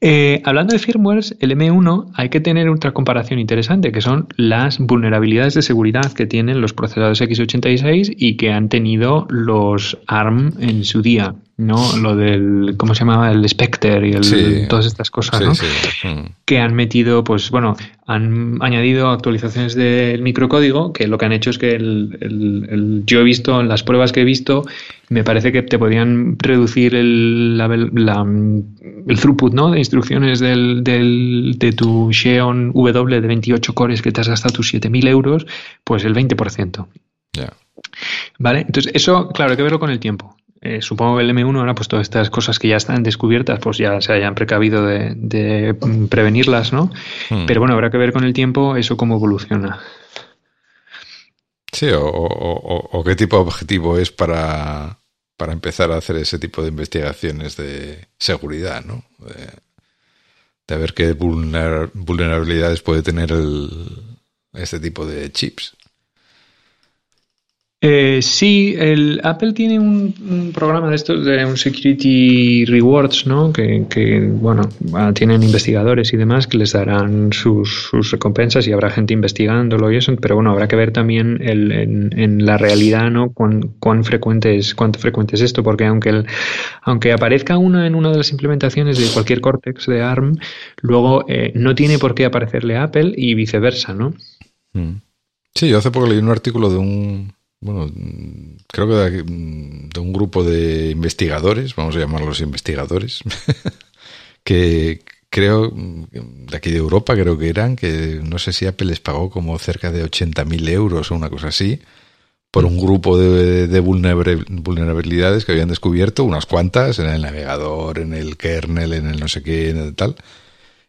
Eh, hablando de firmwares, el M1 hay que tener otra comparación interesante, que son las vulnerabilidades de seguridad que tienen los procesadores x86 y que han tenido los ARM en su día. ¿No? Lo del, ¿cómo se llamaba? El Spectre y el, todas estas cosas, ¿no? Mm. Que han metido, pues bueno, han añadido actualizaciones del microcódigo que lo que han hecho es que el, yo he visto, en las pruebas que he visto, me parece que te podían reducir el, el throughput, ¿no? De instrucciones del, del, de tu Xeon W de 28 cores que te has gastado tus 7.000 euros, pues el 20%. Ya. ¿Vale? Entonces, eso, claro, hay que verlo con el tiempo. Eh, supongo que el M1 ahora, pues todas estas cosas que ya están descubiertas, pues ya se hayan precavido de, prevenirlas, ¿no? Hmm. Pero bueno, habrá que ver con el tiempo eso cómo evoluciona. Sí, o, qué tipo de objetivo es para, para, empezar a hacer ese tipo de investigaciones de seguridad, ¿no? De, ver qué vulnerabilidades puede tener el, este tipo de chips. Eh, sí, el Apple tiene un, programa de estos de un Security Rewards, ¿no? Que, bueno, ah, tienen investigadores y demás que les darán sus, recompensas y habrá gente investigándolo y eso, pero bueno, habrá que ver también en, la realidad, ¿no? Cuán, cuán frecuente es, cuánto frecuente es esto, porque aunque el, aunque aparezca una en una de las implementaciones de cualquier Cortex de ARM, luego eh, no tiene por qué aparecerle a Apple y viceversa, ¿no? Mm. Sí, yo hace poco leí un artículo de un bueno, creo que de, un grupo de investigadores, vamos a llamarlos investigadores, *laughs* que creo, de aquí de Europa creo que eran, que no sé si Apple les pagó como cerca de 80.000 euros o una cosa así, por un grupo de, de, vulnerabilidades que habían descubierto, unas cuantas, en el navegador, en el kernel, en el no sé qué, en el tal,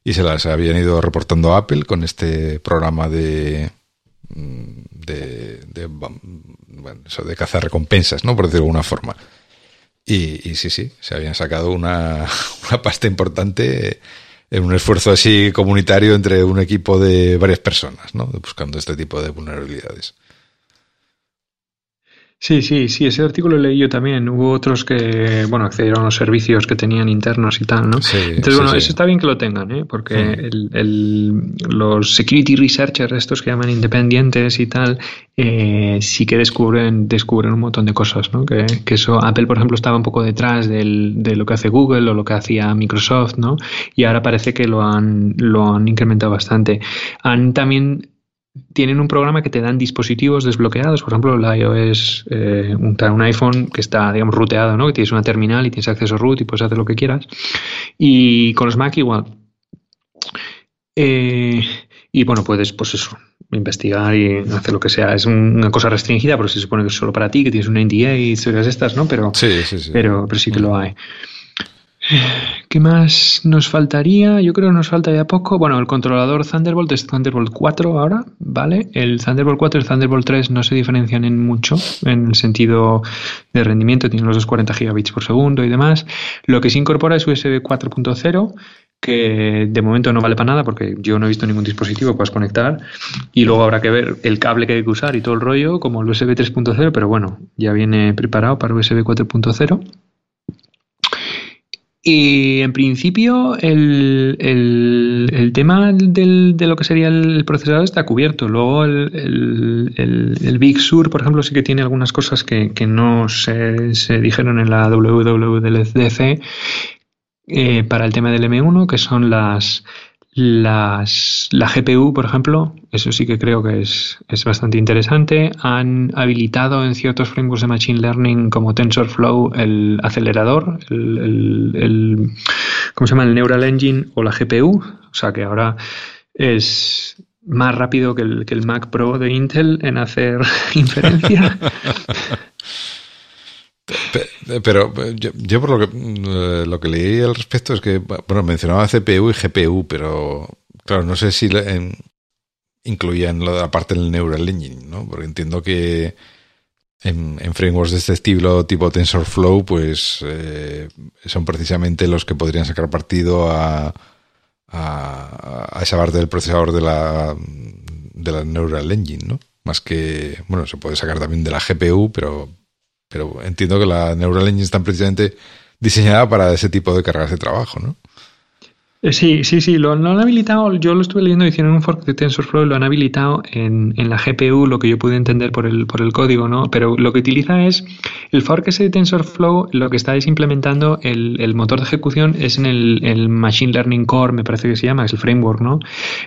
y se las habían ido reportando a Apple con este programa de, de, de, bueno, eso de cazar recompensas, ¿no? Por decirlo de alguna forma. Y, sí, sí, se habían sacado una, *laughs* una pasta importante en un esfuerzo así comunitario entre un equipo de varias personas, ¿no? Buscando este tipo de vulnerabilidades. Sí, sí, sí, ese artículo lo leí yo también. Hubo otros que, bueno, accedieron a los servicios que tenían internos y tal, ¿no? Entonces, bueno, eso está bien que lo tengan, ¿eh? Porque hmm. el, los security researchers, estos que llaman independientes y tal, eh, sí que descubren, descubren un montón de cosas, ¿no? Que, que, eso, Apple, por ejemplo, estaba un poco detrás del, de lo que hace Google o lo que hacía Microsoft, ¿no? Y ahora parece que lo han, lo han incrementado bastante. Han también tienen un programa que te dan dispositivos desbloqueados, por ejemplo, la iOS, eh, un, un, iPhone que está, digamos, ruteado, ¿no? Que tienes una terminal y tienes acceso root y puedes hacer lo que quieras. Y con los Mac igual. Eh, y bueno, puedes, pues eso, investigar y hacer lo que sea. Es una cosa restringida, pero se supone que es solo para ti, que tienes una NDA y historias estas, ¿no? Pero sí, sí, sí. Pero, pero sí que lo hay. ¿Qué más nos faltaría? Yo creo que nos falta ya poco. Bueno, el controlador Thunderbolt es Thunderbolt 4 ahora, ¿vale? El Thunderbolt 4 y el Thunderbolt 3 no se diferencian en mucho en el sentido de rendimiento, tienen los 240 gigabits por segundo y demás. Lo que se incorpora es USB 4.0 que de momento no vale para nada porque yo no he visto ningún dispositivo que puedas conectar y luego habrá que ver el cable que hay que usar y todo el rollo como el USB 3.0 pero bueno ya viene preparado para USB 4.0 y en principio el, el, tema del, de lo que sería el procesador está cubierto. Luego el, el, Big Sur, por ejemplo, sí que tiene algunas cosas que, que no se, se, dijeron en la WWDC eh, para el tema del M1, que son las, las, la GPU, por ejemplo, eso sí que creo que es, es, bastante interesante. Han habilitado en ciertos frameworks de Machine Learning como TensorFlow el acelerador, el, ¿cómo se llama? El Neural Engine o la GPU. O sea que ahora es más rápido que el, que el Mac Pro de Intel en hacer *laughs* inferencia. *laughs* Pero yo, por lo que, eh, lo que leí al respecto es que, bueno, mencionaba CPU y GPU, pero claro, no sé si incluían la parte del Neural Engine, ¿no? Porque entiendo que en, frameworks de este estilo, tipo TensorFlow, pues eh, son precisamente los que podrían sacar partido a, a, esa parte del procesador de la, de la Neural Engine, ¿no? Más que, bueno, se puede sacar también de la GPU, pero, pero entiendo que la Neural Engine está precisamente diseñada para ese tipo de cargas de trabajo, ¿no? Eh, sí, sí, sí, lo, han habilitado, yo lo estuve leyendo, hicieron un fork de TensorFlow lo han habilitado en, la GPU, lo que yo pude entender por el, código, ¿no? Pero lo que utiliza es, el fork ese de TensorFlow, lo que está es implementando el, el motor de ejecución es en el, el, Machine Learning Core, me parece que se llama, es el framework, ¿no?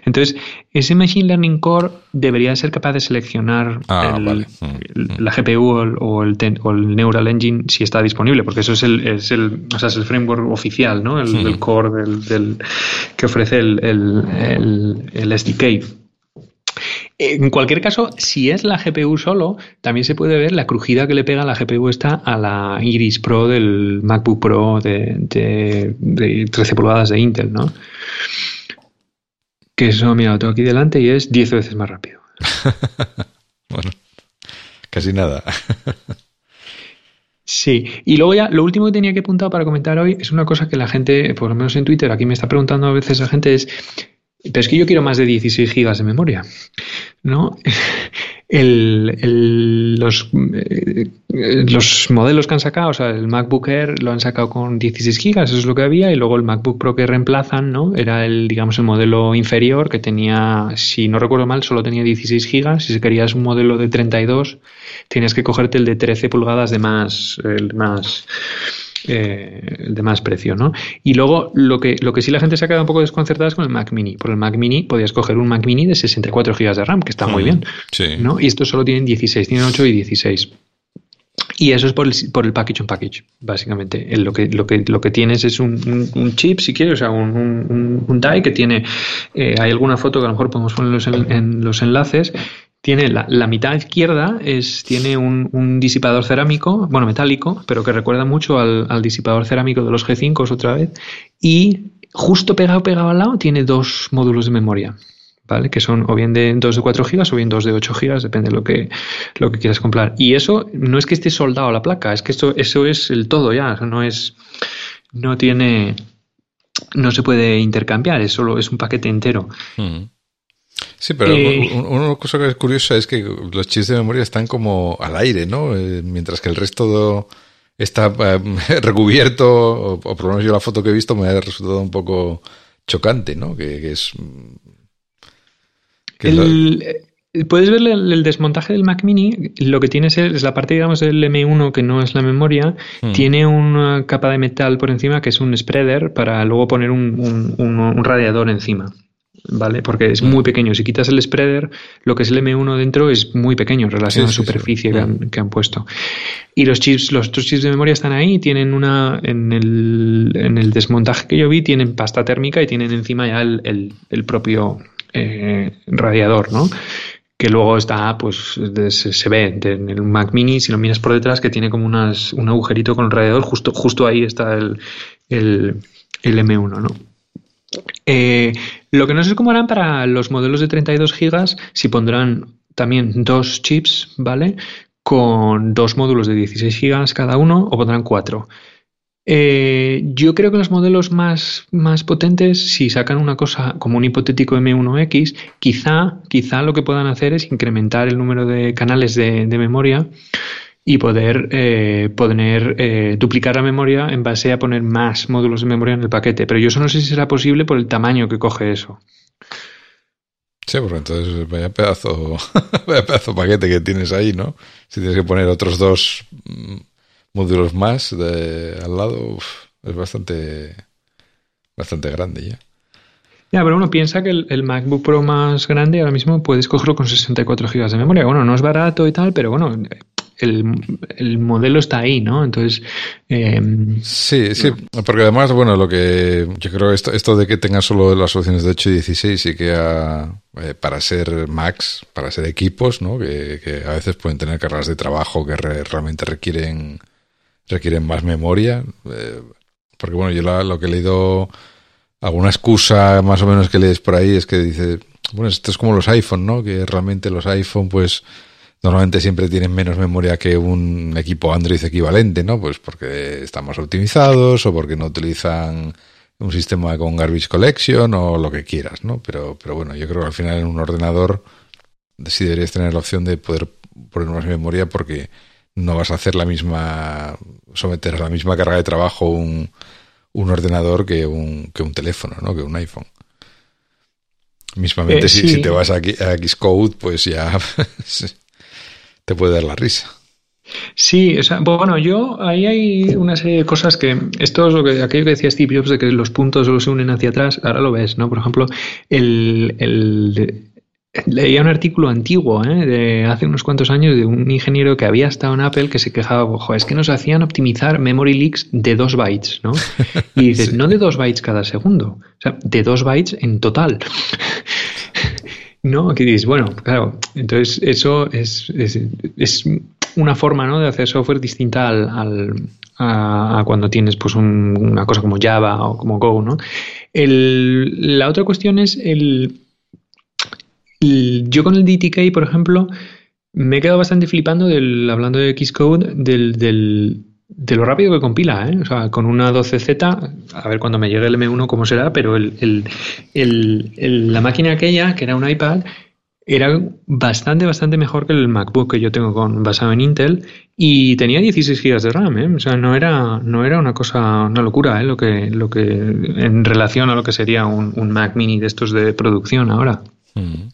Entonces, ese Machine Learning Core debería ser capaz de seleccionar ah, mm, mm. la GPU o el, o el, Neural Engine si está disponible, porque eso es el, es el, o sea, es el framework oficial, ¿no? El, core del que ofrece el, el, SDK. En cualquier caso, si es la GPU solo, también se puede ver la crujida que le pega la GPU esta a la Iris Pro del MacBook Pro de, 13 pulgadas de Intel, ¿no? Que eso, mira, lo tengo aquí delante y es 10 veces más rápido. *laughs* bueno, casi nada. *laughs* Sí, y luego ya lo último que tenía que apuntar para comentar hoy es una cosa que la gente, por lo menos en Twitter, aquí me está preguntando a veces la gente es, pero es que yo quiero más de 16 gigas de memoria, ¿no? El, los, eh, los modelos que han sacado, o sea, el MacBook Air lo han sacado con 16 gigas, eso es lo que había, y luego el MacBook Pro que reemplazan, ¿no? Era el, digamos, el modelo inferior que tenía, si no recuerdo mal, solo tenía 16 gigas. Si querías un modelo de 32, tienes que cogerte el de 13 pulgadas de más, el más eh, de más precio, ¿no? Y luego lo que, lo que sí la gente se ha quedado un poco desconcertada es con el Mac Mini. Por el Mac Mini podías coger un Mac Mini de 64 GB de RAM, que está muy bien, ¿no? Y estos solo tienen 16, tienen 8 y 16. Y eso es por el, por el package on package, básicamente. Lo que, lo que, lo que tienes es un, un, chip, si quieres, o sea, un, un, die que tiene. Eh, hay alguna foto que a lo mejor podemos ponerlos en, en los enlaces tiene la, la, mitad izquierda es tiene un, un, disipador cerámico, bueno, metálico, pero que recuerda mucho al, al, disipador cerámico de los G5 otra vez. Y justo pegado, pegado al lado, tiene dos módulos de memoria. ¿Vale? Que son o bien de 2 de 4 GB o bien 2 de 8 GB, depende de lo que, lo que quieras comprar. Y eso no es que esté soldado a la placa, es que esto, eso es el todo ya, no es, no tiene, no se puede intercambiar, es solo, es un paquete entero. Mm. Sí, pero eh, una cosa que es curiosa es que los chips de memoria están como al aire, ¿no? Eh, mientras que el resto está eh, *laughs* recubierto, o, por lo menos yo la foto que he visto me ha resultado un poco chocante, ¿no? Que, es... Puedes ver el, desmontaje del Mac Mini, lo que tiene es, la parte, digamos, del M1 que no es la memoria, hmm. tiene una capa de metal por encima que es un spreader para luego poner un radiador encima. ¿Vale? Porque es muy pequeño. Si quitas el spreader, lo que es el M1 dentro es muy pequeño en relación a la superficie Que, han, puesto. Y los chips, los otros chips de memoria están ahí, tienen una, en el, en el desmontaje que yo vi, tienen pasta térmica y tienen encima ya el, el, propio eh, radiador, ¿no? que luego está, pues se, ve en el Mac Mini, si lo miras por detrás, que tiene como unas, un agujerito con el radiador, justo, justo ahí está el, el, el M1, ¿no? Eh, lo que no sé cómo harán para los modelos de 32 gigas, si pondrán también dos chips, ¿vale? Con dos módulos de 16 gigas cada uno o pondrán cuatro. Eh, yo creo que los modelos más, más potentes, si sacan una cosa como un hipotético M1X, quizá, quizá lo que puedan hacer es incrementar el número de canales de, de memoria y poder eh, poner, eh, duplicar la memoria en base a poner más módulos de memoria en el paquete. Pero yo eso no sé si será posible por el tamaño que coge eso. Sí, porque entonces vaya pedazo, *laughs* vaya pedazo paquete que tienes ahí, ¿no? Si tienes que poner otros dos mm, módulos más de, al lado, es bastante, bastante grande ya. Ya, pero uno piensa que el, el, MacBook Pro más grande ahora mismo puedes cogerlo con 64 GB de memoria. Bueno, no es barato y tal, pero bueno, el, modelo está ahí, ¿no? Entonces. Em, sí, sí, porque además, bueno, lo que yo creo esto, esto de que tenga solo las opciones de 8 y 16 y que eh, para ser Macs, para ser equipos, ¿no? Que, a veces pueden tener cargas de trabajo que realmente requieren, requieren más memoria. Eh, porque, bueno, yo lo que he leído, alguna excusa más o menos que lees por ahí es que dice, bueno, esto es como los iPhone, ¿no? Que realmente los iPhone, pues normalmente siempre tienen menos memoria que un equipo Android equivalente, ¿no? Pues porque están más optimizados o porque no utilizan un sistema con garbage collection o lo que quieras, ¿no? Pero, pero bueno, yo creo que al final en un ordenador sí deberías tener la opción de poder poner más memoria porque no vas a hacer la misma, someter a la misma carga de trabajo un, un ordenador que un, que un teléfono, ¿no? Que un iPhone. Mismamente, Eh, si, sí. si te vas a Xcode, pues ya *laughs* te puede dar la risa. Sí, o sea, bueno, yo ahí hay una serie de cosas que esto es lo que aquello que decía Steve Jobs de que los puntos solo se unen hacia atrás, ahora lo ves, ¿no? Por ejemplo, el, el- leía un artículo antiguo, ¿eh? de hace unos cuantos años de un ingeniero que había estado en Apple que se quejaba, ojo, es que nos hacían optimizar memory leaks de dos bytes, ¿no? *laughs* Y dices, Sí. no de dos bytes cada segundo, o sea, de dos bytes en total. No, que dices, bueno, claro, entonces eso es, es, una forma ¿no? de hacer software distinta al, al- a, a cuando tienes pues un- una cosa como Java o como Go, ¿no? El- la otra cuestión es el- yo con el DTK, por ejemplo, me he quedado bastante flipando del, hablando de Xcode, del, del, de lo rápido que compila, ¿eh? O sea, con una 12Z, a ver cuando me llegue el M1 cómo será, pero el, el- el- la máquina aquella, que era un iPad, era bastante, bastante mejor que el MacBook que yo tengo con, basado en Intel y tenía 16 GB de RAM, ¿eh? O sea, no era, no era una cosa, una locura, ¿eh? Lo que, lo que, en relación a lo que sería un, un Mac mini de estos de producción ahora. Mm.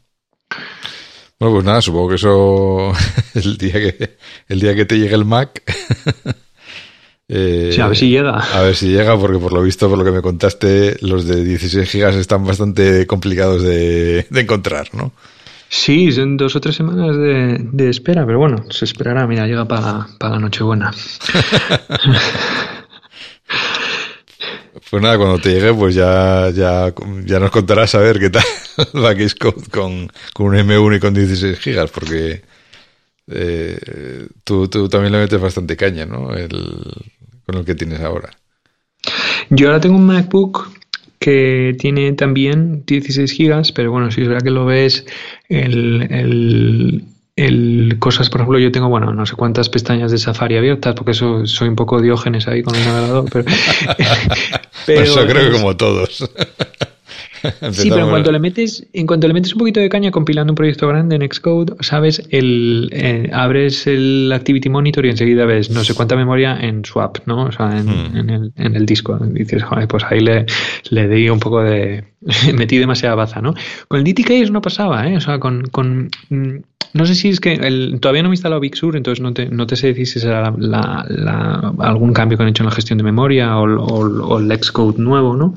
Bueno, pues nada, supongo que eso *laughs* el día que el día que te llegue el Mac. *laughs* eh, Sí, a ver si llega. A ver si llega, porque por lo visto, por lo que me contaste, los de 16 gigas están bastante complicados de, de encontrar, ¿no? Sí, son dos o tres semanas de, de espera, pero bueno, se esperará. Mira, llega para, para la Nochebuena. *laughs* Pues nada, cuando te llegue, pues ya, ya, ya nos contarás a ver qué tal *laughs* va Xcode con, con un M1 y con 16 gigas, porque eh, tú, tú también le metes bastante caña, ¿no? El, con el que tienes ahora. Yo ahora tengo un MacBook que tiene también 16 gigas, pero bueno, si es verdad que lo ves, el, el, el cosas, por ejemplo, yo tengo, bueno, no sé cuántas pestañas de Safari abiertas, porque eso soy un poco diógenes ahí con el navegador, pero, *laughs* *laughs* pero eso creo que como todos. *laughs* *laughs* Sí, pero en cuanto le metes, en cuanto le metes un poquito de caña compilando un proyecto grande en Xcode, sabes, el, eh, abres el Activity Monitor y enseguida ves no sé cuánta memoria en swap, ¿no? O sea, en, Hmm. en el, en el disco. Dices, joder, pues ahí le, le di un poco de. *laughs* metí demasiada baza, ¿no? Con el DTK no pasaba, ¿eh? O sea, con. con mm, no sé si es que el- todavía no me he instalado Big Sur, entonces no te, no te sé decir si será la- la- la- algún cambio que han hecho en la gestión de memoria o, o- o el Xcode nuevo, ¿no?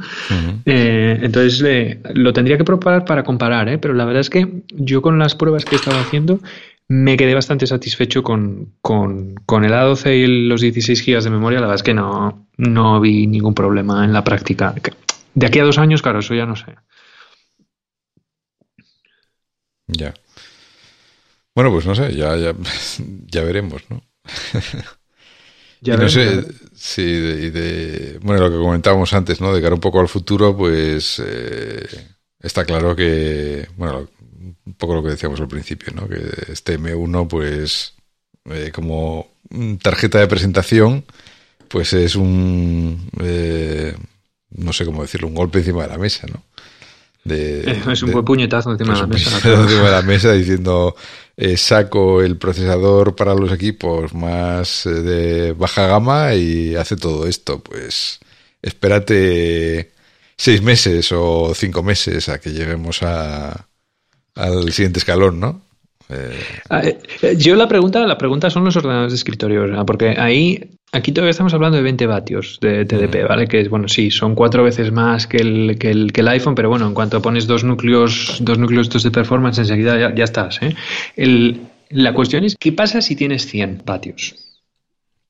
Eh, entonces eh, lo tendría que probar para comparar, ¿eh? pero la verdad es que yo con las pruebas que he estado haciendo me quedé bastante satisfecho con, con, con el A12 y el- los 16 GB de memoria. La verdad es que no, no vi ningún problema en la práctica. De aquí a dos años, claro, eso ya no sé. Ya. Bueno, pues no sé, ya, ya, *laughs* ya veremos, ¿no? *laughs* Ya y no veremos, sé, sí, de, de- bueno, lo que comentábamos antes, ¿no? De cara un poco al futuro, pues eh, está claro que, bueno, un poco lo que decíamos al principio, ¿no? Que este M1, pues, eh, como tarjeta de presentación, pues es un, eh, no sé cómo decirlo, un golpe encima de la mesa, ¿no? De, Es un de- buen puñetazo encima de la mesa. encima de la mesa diciendo eh, saco el procesador para los equipos más eh, de baja gama y hace todo esto. Pues espérate seis meses o cinco meses a que lleguemos a, al siguiente escalón, ¿no? Eh, Ah, eh, eh, Yo la pregunta, la pregunta son los ordenadores de escritorio, porque ahí, aquí todavía estamos hablando de 20 vatios de TDP, ¿vale? Que es, bueno, sí, son cuatro veces más que el, que el, que el iPhone, pero bueno, en cuanto pones dos núcleos, dos núcleos estos de performance, enseguida ya, ya estás, ¿eh? El- la cuestión es, ¿qué pasa si tienes 100 vatios?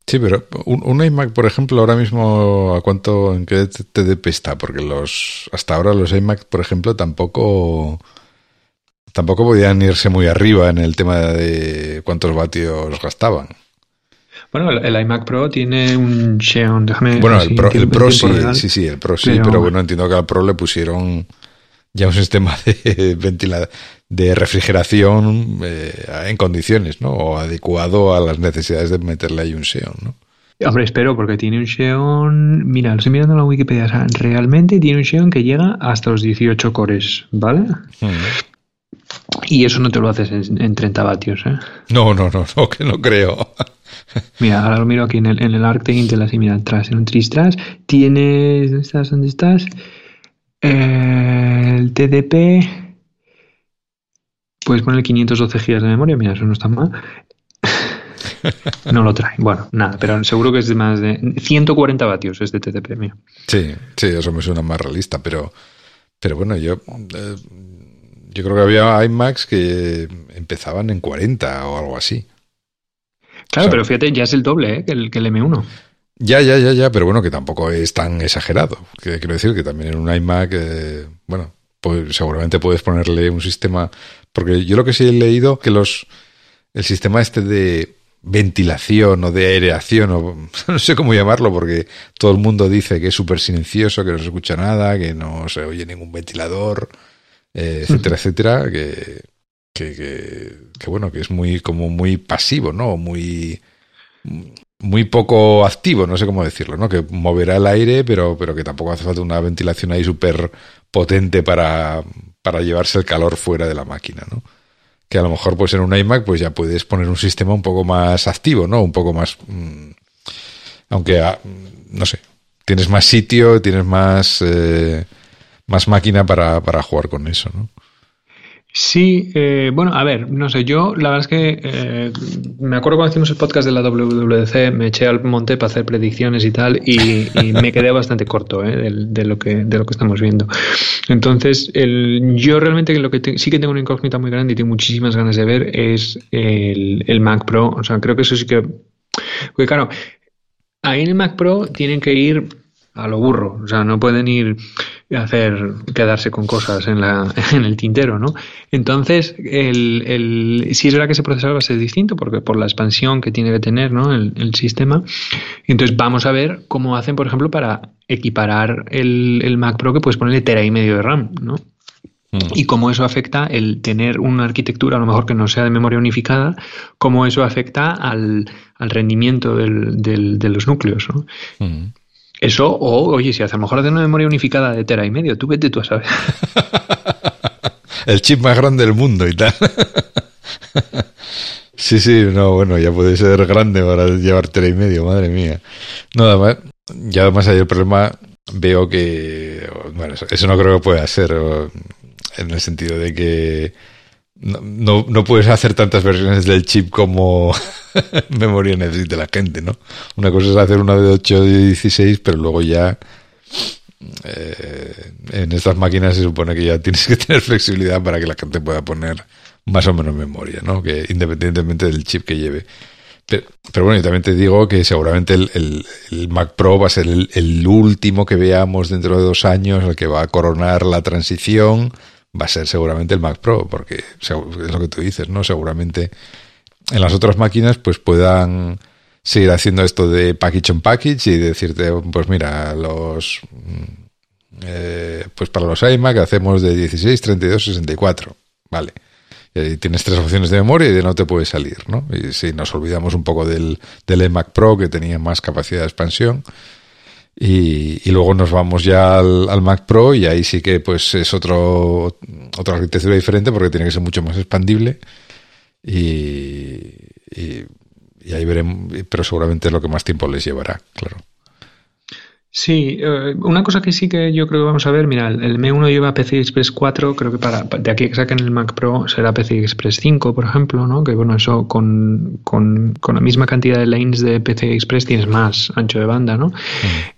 sí, pero un, un iMac, por ejemplo, ahora mismo, ¿a cuánto, en qué TDP está? Porque los, hasta ahora los iMac, por ejemplo, tampoco, tampoco podían irse muy arriba en el tema de cuántos vatios gastaban. Bueno, el, el iMac Pro tiene un Xeon, déjame... Bueno, así el Pro, en el Pro en sí, real. sí, sí, el Pro sí, Pero- pero, bueno, entiendo que al Pro le pusieron ya un sistema de *laughs* ventila de refrigeración eh, en condiciones, ¿no? O adecuado a las necesidades de meterle ahí un Xeon, ¿no? Hombre, espero, porque tiene un Xeon. Mira, lo estoy mirando en la Wikipedia. O sea, realmente tiene un Xeon que llega hasta los 18 cores, ¿vale? Y eso no te lo haces en, 30 vatios, ¿eh? No, no, no, no, que no creo. Mira, ahora lo miro aquí en el, en el ARC de Intel, así, mira, atrás, en un tristras. Tienes. ¿Dónde estás? ¿Dónde estás? Eh, el TDP. Puedes poner 512 GB de memoria, mira, eso no está mal. *laughs* no lo trae. Bueno, nada, pero seguro que es de más de 140 vatios este TTP mío. Sí, sí, eso me suena más realista, pero, pero bueno, yo, eh, yo creo que había iMacs que empezaban en 40 o algo así. Claro, pero fíjate, ya es el doble ¿eh? que, el, que el M1. Ya, ya, ya, ya, pero bueno, que tampoco es tan exagerado. Quiero decir que también en un iMac, eh, bueno, pues seguramente puedes ponerle un sistema, porque yo lo que sí he leído que los el sistema este de ventilación o de aireación, o *laughs* no sé cómo llamarlo, porque todo el mundo dice que es súper silencioso, que no se escucha nada, que no se oye ningún ventilador, eh, etcétera, etcétera, que, que, que, bueno, que es muy, como muy pasivo, ¿no? Muy, muy poco activo, no sé cómo decirlo, ¿no? Que moverá el aire, pero, pero que tampoco hace falta una ventilación ahí súper potente para, para llevarse el calor fuera de la máquina, ¿no? que a lo mejor pues en un iMac pues ya puedes poner un sistema un poco más activo, ¿no? Un poco más... Mm, aunque, ah, no sé, tienes más sitio, tienes más, eh, más máquina para, para jugar con eso, ¿no? Sí, eh, bueno, a ver, no sé, yo la verdad es que eh, me acuerdo cuando hicimos el podcast de la WWDC, me eché al monte para hacer predicciones y tal, y, me quedé bastante corto eh, de, lo que, de lo que estamos viendo. Entonces, el, yo realmente lo que sí que tengo una incógnita muy grande y tengo muchísimas ganas de ver es el, el Mac Pro. O sea, creo que eso sí que. Porque claro, ahí en el Mac Pro tienen que ir a lo burro, o sea, no pueden ir hacer quedarse con cosas en, la, *laughs* en el tintero, ¿no? Entonces, el, el, sí es verdad que ese procesador va a ser distinto porque por la expansión que tiene que tener ¿no? el, el sistema. Entonces, vamos a ver cómo hacen, por ejemplo, para equiparar el, el Mac Pro que puedes ponerle tera y medio de RAM, ¿no? Mm. Y cómo eso afecta el tener una arquitectura, a lo mejor que no sea de memoria unificada, cómo eso afecta al, al rendimiento del, del, de los núcleos. ¿no? Mm. Eso, o oye, si a lo mejor hace una memoria unificada de tera y medio, tú vete tú a saber. *laughs* El chip más grande del mundo y tal. *laughs* sí, sí, no, bueno, ya puede ser grande para llevar tera y medio, madre mía. Nada más, ya más allá del problema, veo que, bueno, eso no creo que pueda ser, en el sentido de que no, no, puedes hacer tantas versiones del chip como *laughs* memoria necesita la gente, ¿no? Una cosa es hacer una de 8 de 16, pero luego ya eh, en estas máquinas se supone que ya tienes que tener flexibilidad para que la gente pueda poner más o menos memoria, ¿no? Que independientemente del chip que lleve. Pero, bueno, yo también te digo que seguramente el, el, Mac Pro va a ser el, el, último que veamos dentro de dos años, el que va a coronar la transición va a ser seguramente el Mac Pro, porque es lo que tú dices, ¿no? Seguramente en las otras máquinas pues puedan seguir haciendo esto de package on package y decirte, pues mira, los mm, eh, pues para los iMac hacemos de 16, 32, 64, vale. Y tienes tres opciones de memoria y de no te puede salir, ¿no? Y si nos olvidamos un poco del, del Pro que tenía más capacidad de expansión, y, luego nos vamos ya al, Mac Pro y ahí sí que pues es otro, otra arquitectura diferente porque tiene que ser mucho más expandible y, y ahí veremos, pero seguramente es lo que más tiempo les llevará, claro. Sí, eh, una cosa que sí que yo creo que vamos a ver, mira, el M1 lleva PCI Express 4, creo que para de aquí que saquen el Mac Pro será PCI Express 5, por ejemplo, ¿no? Que bueno, eso con, con, con la misma cantidad de lanes de PCI Express tienes más ancho de banda, ¿no?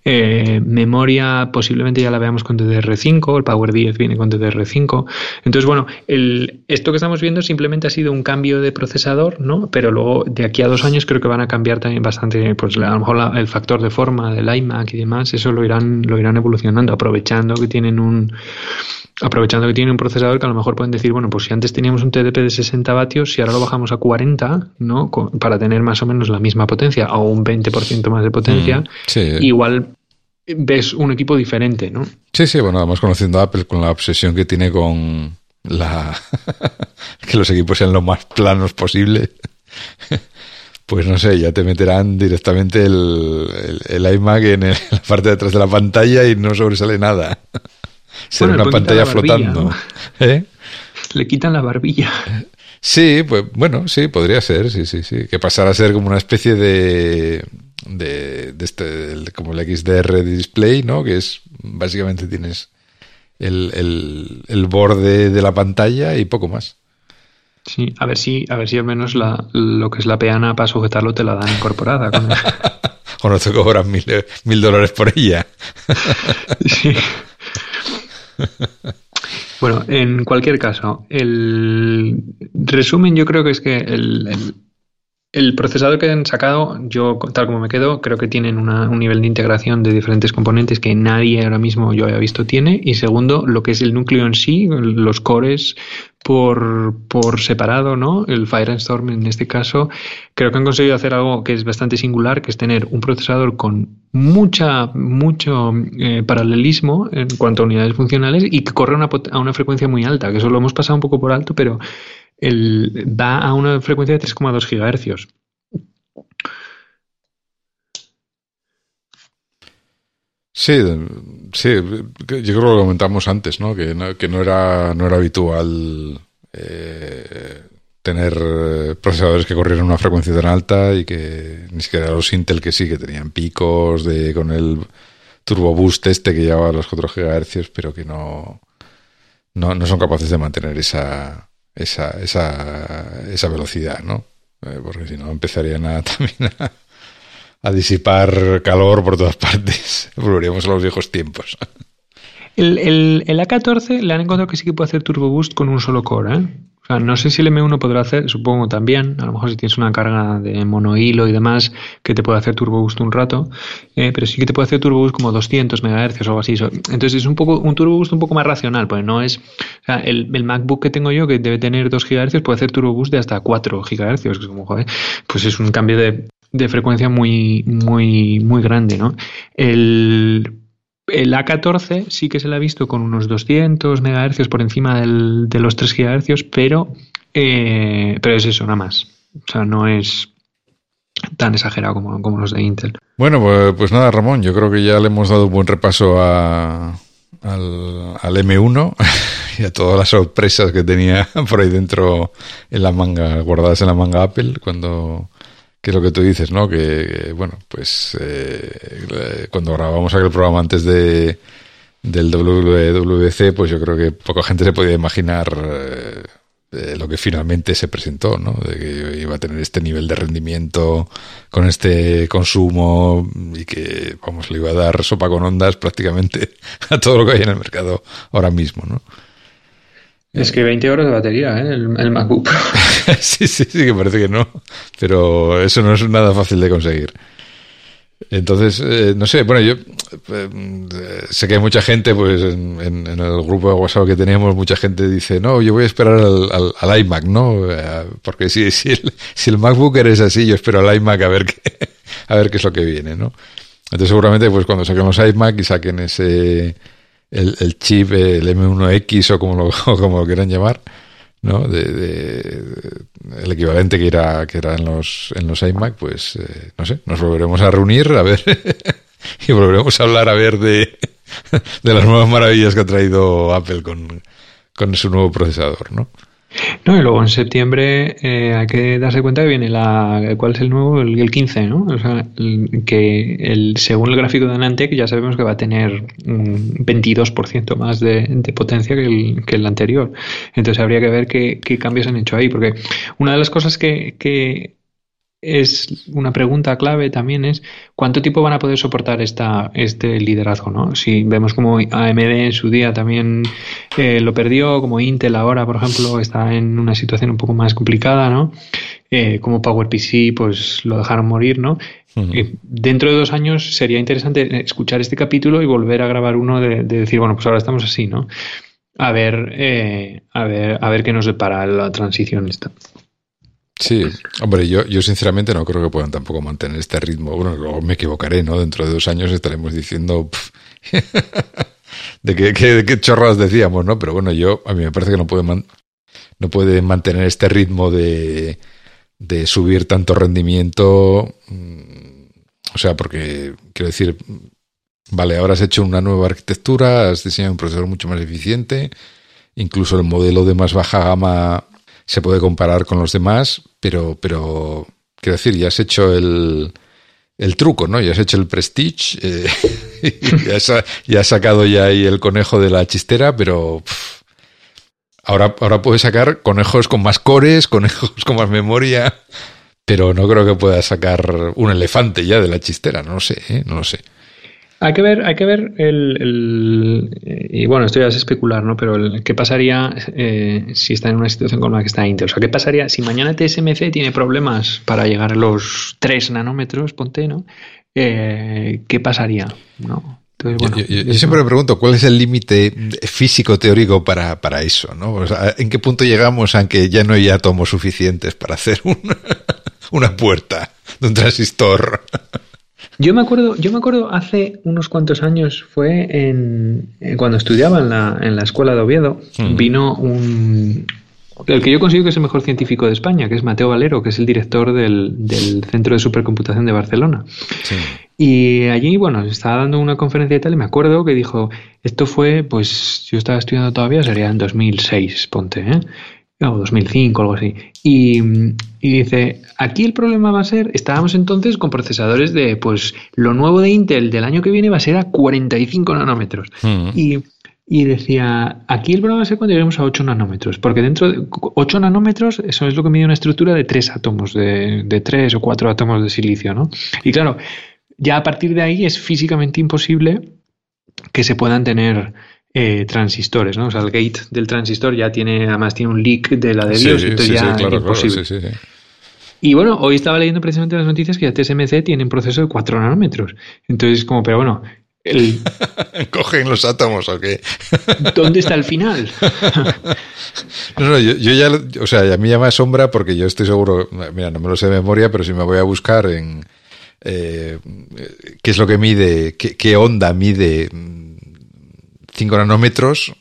Eh, memoria posiblemente ya la veamos con DDR5, el Power 10 viene con DDR5. Entonces, bueno, el, esto que estamos viendo simplemente ha sido un cambio de procesador, ¿no? Pero luego de aquí a dos años creo que van a cambiar también bastante, pues a lo mejor el factor de forma del iMac y demás eso lo irán, lo irán evolucionando, aprovechando que tienen un aprovechando que tienen un procesador que a lo mejor pueden decir, bueno, pues si antes teníamos un TDP de 60 vatios, si ahora lo bajamos a 40, ¿no? Para tener más o menos la misma potencia o un 20% más de potencia, mm, igual ves un equipo diferente, ¿no? Sí, sí, bueno, además conociendo a Apple con la obsesión que tiene con la *laughs* que los equipos sean lo más planos posible *laughs* pues no sé, ya te meterán directamente el, el, iMac en, *laughs* la parte de atrás de la pantalla y no sobresale nada. *laughs* Será una pantalla flotando. ¿Eh? Le quitan la barbilla. Sí, pues bueno, sí, podría ser, sí, sí, sí. Que pasara a ser como una especie de, de, este, como el XDR display, ¿no? Que es, básicamente tienes el, el, el borde de la pantalla y poco más. Sí, a ver si, a ver si al menos la, lo que es la peana para sujetarlo te la dan incorporada. *laughs* o no te cobran mil, mil dólares por ella. *laughs* sí. Bueno, en cualquier caso, el resumen yo creo que es que el, el procesador que han sacado, yo tal como me quedo, creo que tienen un nivel de integración de diferentes componentes que nadie ahora mismo yo haya visto tiene. Y segundo, lo que es el núcleo en sí, los cores por, por separado, ¿no? El Firestorm en este caso, creo que han conseguido hacer algo que es bastante singular, que es tener un procesador con mucha, mucho eh, paralelismo en cuanto a unidades funcionales y que corre a una frecuencia muy alta, que eso lo hemos pasado un poco por alto, pero el, va a una frecuencia de 3,2 gigahercios. Sí, sí, yo creo que lo comentamos antes, ¿no? Que no, que no era, no era habitual eh, tener procesadores que corrieran una frecuencia tan alta y que ni siquiera los Intel que sí, que tenían picos de con el turbo boost este que llevaba los 4 GHz, pero que no, no, no son capaces de mantener esa, esa, esa, esa velocidad, ¿no? Eh, porque si no empezarían a, *laughs* también a, disipar calor por todas partes. *laughs* Volveríamos a los viejos tiempos. El, el, el, A14 le han encontrado que sí que puede hacer turbo boost con un solo core, ¿eh? O sea, no sé si el M1 podrá hacer, supongo también, a lo mejor si tienes una carga de monohilo y demás, que te puede hacer turbo boost un rato, eh, pero sí que te puede hacer turbo boost como 200 MHz o algo así. Entonces es un poco un turbo boost un poco más racional, pues no es, o sea, el, el MacBook que tengo yo, que debe tener 2 GHz, puede hacer turbo boost de hasta 4 GHz, que es como, joder, pues es un cambio de, de frecuencia muy, muy, muy grande, ¿no? El el A14 sí que se le ha visto con unos 200 MHz por encima de los 3 GHz, pero, eh, pero es eso, nada más. O sea, no es tan exagerado como, los de Intel. Bueno, pues, pues, nada, Ramón, yo creo que ya le hemos dado un buen repaso al M1 *laughs* y a todas las sorpresas que tenía *laughs* por ahí dentro en la manga, guardadas en la manga Apple, cuando que es lo que tú dices, ¿no? Que, bueno, pues eh, cuando grabamos aquel programa antes de del WWC, pues yo creo que poca gente se podía imaginar eh, lo que finalmente se presentó, ¿no? De que iba a tener este nivel de rendimiento con este consumo y que, vamos, le iba a dar sopa con ondas prácticamente *laughs* a todo lo que hay en el mercado ahora mismo, ¿no? Es que 20 horas de batería, ¿eh? El, MacBook *laughs* sí, sí, sí, que parece que no. Pero eso no es nada fácil de conseguir. Entonces, eh, no sé, bueno, yo eh, sé que hay mucha gente, pues en, el grupo de WhatsApp que tenemos, mucha gente dice, no, yo voy a esperar al, iMac, ¿no? Eh, porque si, el, si el MacBook es así, yo espero al iMac a ver qué, *laughs* a ver qué es lo que viene, ¿no? Entonces seguramente pues cuando saquemos iMac y saquen ese el, chip, el M1X o como lo, *laughs* como lo quieran llamar, ¿no? De, el equivalente que era, que era en los, en los iMac, pues, eh, no sé, nos volveremos a reunir a ver *laughs* y volveremos a hablar a ver de, *laughs* de las nuevas maravillas que ha traído Apple con, con su nuevo procesador, ¿no? No, y luego en septiembre eh, hay que darse cuenta que viene la. ¿Cuál es el nuevo? El, 15, ¿no? O sea, que el, según el gráfico de Anantec ya sabemos que va a tener un 22% más de, potencia que el, que el anterior. Entonces habría que ver qué, qué cambios han hecho ahí, porque una de las cosas que, que es una pregunta clave también es cuánto tiempo van a poder soportar esta, este liderazgo, ¿no? Si vemos como AMD en su día también eh, lo perdió, como Intel ahora, por ejemplo, está en una situación un poco más complicada, ¿no? Eh, como PowerPC, pues lo dejaron morir, ¿no? Eh, dentro de dos años sería interesante escuchar este capítulo y volver a grabar uno de, de decir, bueno, pues ahora estamos así, ¿no? A ver, a ver, a ver qué nos depara la transición esta. Sí, hombre, yo, yo sinceramente no creo que puedan tampoco mantener este ritmo. Bueno, luego me equivocaré, ¿no? Dentro de dos años estaremos diciendo *laughs* de qué, qué, chorras decíamos, ¿no? Pero bueno, yo a mí me parece que no puede, no puede mantener este ritmo de, de subir tanto rendimiento. Mm, o sea, porque quiero decir, vale, ahora has hecho una nueva arquitectura, has diseñado un procesador mucho más eficiente, incluso el modelo de más baja gama se puede comparar con los demás, pero, pero quiero decir, ya has hecho el, el truco, ¿no? Ya has hecho el prestige, eh, *laughs* ya, has, sacado ya ahí el conejo de la chistera, pero ahora, ahora puedes sacar conejos con más cores, conejos con más memoria, pero no creo que puedas sacar un elefante ya de la chistera, no lo sé, ¿eh? no lo sé. Hay que ver, hay que ver el, y bueno, esto ya es especular, ¿no? Pero qué pasaría eh, si está en una situación como la que está Intel. O sea, qué pasaría si mañana TSMC tiene problemas para llegar a los 3 nanómetros, ponte, ¿no? Eh, ¿Qué pasaría? ¿No? yo, siempre me pregunto cuál es el límite físico teórico para, para eso, ¿no? O sea, ¿En qué punto llegamos a que ya no hay átomos suficientes para hacer *laughs* una puerta de un transistor? Yo me acuerdo, yo me acuerdo hace unos cuantos años, fue en, cuando estudiaba en la, en la escuela de Oviedo, vino un, el que yo considero que es el mejor científico de España, que es Mateo Valero, que es el director del, del Centro de Supercomputación de Barcelona. Y allí, bueno, estaba dando una conferencia y tal, y me acuerdo que dijo, esto fue, pues yo estaba estudiando todavía, sería en 2006, ponte, ¿eh? O 2005, algo así. Y, dice, aquí el problema va a ser, estábamos entonces con procesadores de, pues, lo nuevo de Intel del año que viene va a ser a 45 nanómetros. Mm. Y, decía, aquí el problema va a ser cuando lleguemos a 8 nanómetros, porque dentro de 8 nanómetros, eso es lo que mide una estructura de 3 átomos, de, de 3 o 4 átomos de silicio, ¿no? Y claro, ya a partir de ahí es físicamente imposible que se puedan tener eh, transistores, ¿no? O sea, el gate del transistor ya tiene, además tiene un leak de la de BIOS, entonces ya es imposible. y bueno, hoy estaba leyendo precisamente las noticias que ya TSMC tiene un proceso de 4 nanómetros. Entonces, como, pero bueno, el... *laughs* ¿Cogen los átomos o qué? *laughs* ¿Dónde está el final? *laughs* no, no, yo, ya, o sea, a mí ya me asombra porque yo estoy seguro, mira, no me lo sé de memoria, pero si me voy a buscar en eh, qué es lo que mide, qué onda mide 5 nanómetros,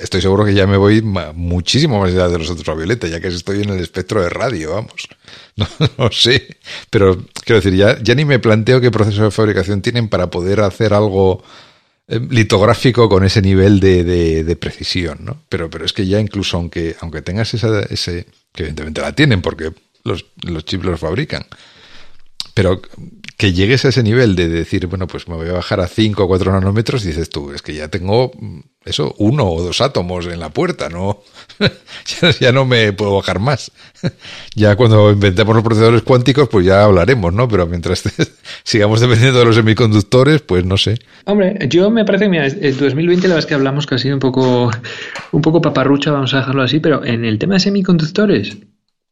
estoy seguro que ya me voy muchísimo más allá de los ultravioleta, ya que estoy en el espectro de radio, vamos. *laughs* No, sé, pero quiero decir, ya, ni me planteo qué proceso de fabricación tienen para poder hacer algo eh, litográfico con ese nivel de, precisión, ¿no? Pero, pero es que ya incluso aunque, aunque tengas esa, ese, que evidentemente la tienen porque los, los chips los fabrican, pero que llegues a ese nivel de decir, bueno, pues me voy a bajar a 5 o 4 nanómetros, dices tú, es que ya tengo mm, eso, uno o dos átomos en la puerta, no *laughs* ya, no me puedo bajar más. *laughs* ya cuando inventemos los procesadores cuánticos, pues ya hablaremos, ¿no? Pero mientras *laughs* sigamos dependiendo de los semiconductores, pues no sé. Hombre, yo me parece que mira, el 2020 la es que hablamos casi un poco, un poco paparrucha, vamos a dejarlo así, pero en el tema de semiconductores,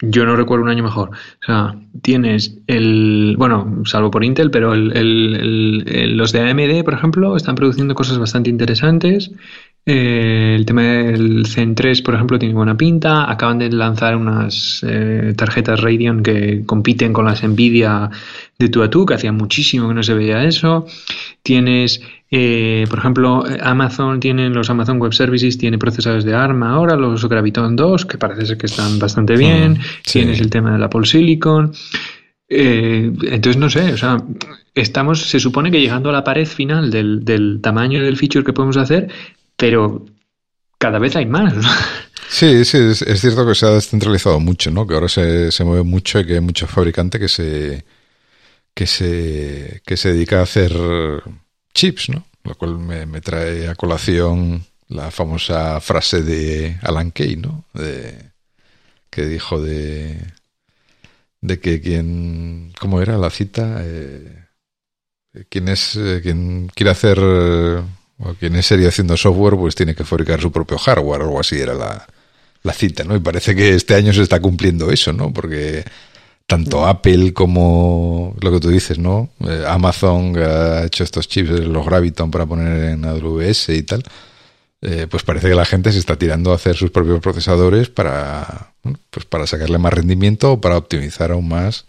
yo no recuerdo un año mejor. O sea, tienes el, bueno, salvo por Intel, pero los de AMD, por ejemplo, están produciendo cosas bastante interesantes. Eh, el tema del Zen 3, por ejemplo, tiene buena pinta. Acaban de lanzar unas eh, tarjetas Radeon que compiten con las Nvidia de tú a tú, que hacía muchísimo que no se veía eso. Tienes, eh, por ejemplo, Amazon tiene los Amazon Web Services, tiene procesadores de ARM ahora, los Graviton 2, que parece ser que están bastante bien. Mm, tienes el tema la Apple Silicon. entonces, no sé, o sea, estamos, se supone que llegando a la pared final del, del tamaño del feature que podemos hacer, pero cada vez hay más. Sí, sí, es, cierto que se ha descentralizado mucho, ¿no? Que ahora se, se mueve mucho y que hay muchos fabricantes que se que se que se dedica a hacer chips, ¿no? Lo cual me, me trae a colación la famosa frase de Alan Kay, ¿no? De, que dijo de de que quien cómo era la cita eh, quien es eh, quien quiere hacer o quien es serie haciendo software, pues tiene que fabricar su propio hardware, o algo así era la, la cita, ¿no? Y parece que este año se está cumpliendo eso, ¿no? Porque tanto. Apple como lo que tú dices, ¿no? Eh, Amazon ha hecho estos chips, los Graviton para poner en AWS y tal. Eh, pues parece que la gente se está tirando a hacer sus propios procesadores para, pues para sacarle más rendimiento o para optimizar aún más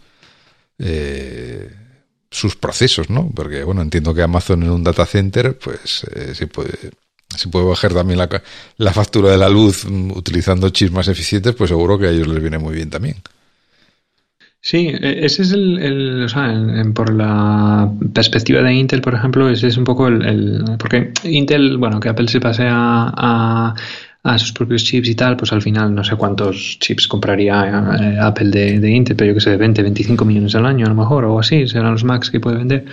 eh, sus procesos, ¿no? Porque, bueno, entiendo que Amazon en un data center, pues eh, si puede, si puede bajar también la, la, factura de la luz mm, utilizando chips más eficientes, pues seguro que a ellos les viene muy bien también. Sí, e, ese es el, o sea, por la perspectiva de Intel, por ejemplo, ese es un poco el, porque Intel, bueno, que Apple se pasea a, a, sus propios chips y tal, pues al final no sé cuántos chips compraría eh, Apple de, Intel, pero yo que sé, de 20, 25 millones al año a lo mejor, o así, serán los Macs que puede vender.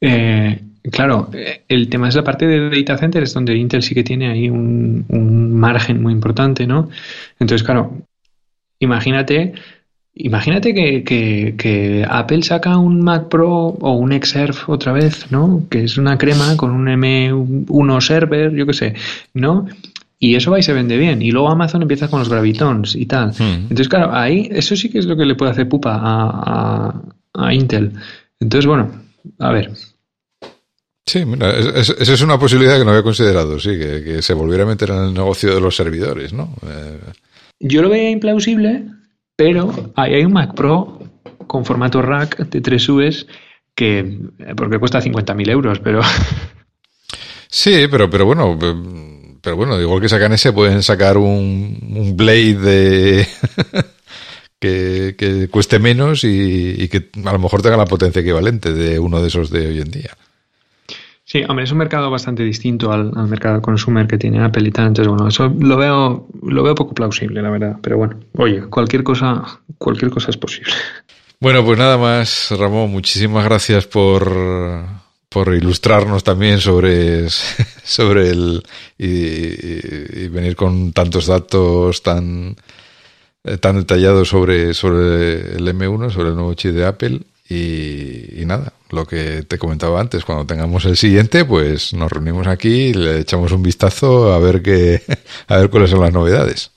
Eh, claro, el tema es la parte de data center, es donde Intel sí que tiene ahí un, un margen muy importante, ¿no? Entonces, claro, imagínate Imagínate que, Apple saca un Mac Pro o un Xserve otra vez, ¿no? Que es una crema con un M1 server, yo qué sé, ¿no? Y eso va y se vende bien. Y luego Amazon empieza con los gravitons y tal. Hmm. Entonces, claro, ahí eso sí que es lo que le puede hacer pupa a, Intel. Entonces, bueno, a ver. Sí, mira, esa es, una posibilidad que no había considerado, sí, que, se volviera a meter en el negocio de los servidores, ¿no? Eh, yo lo veía implausible, pero hay un Mac Pro con formato rack de 3 U's que, porque cuesta 50.000 euros, pero... *laughs* Sí, pero, pero bueno, pero bueno, igual que sacan ese, pueden sacar un, Blade de... *laughs* que, cueste menos y, que a lo mejor tenga la potencia equivalente de uno de esos de hoy en día. Sí, hombre, es un mercado bastante distinto al, mercado consumer que tiene Apple y tal. Entonces, bueno, eso lo veo, lo veo poco plausible, la verdad. Pero bueno, oye, cualquier cosa, cualquier cosa es posible. Bueno, pues nada más, Ramón, muchísimas gracias por, por ilustrarnos también sobre, *laughs* sobre el y, venir con tantos datos tan, eh, tan detallados sobre, sobre el M1, sobre el nuevo chip de Apple. Y, nada, lo que te comentaba antes, cuando tengamos el siguiente, pues nos reunimos aquí y le echamos un vistazo a ver qué, *laughs* a ver cuáles son las novedades.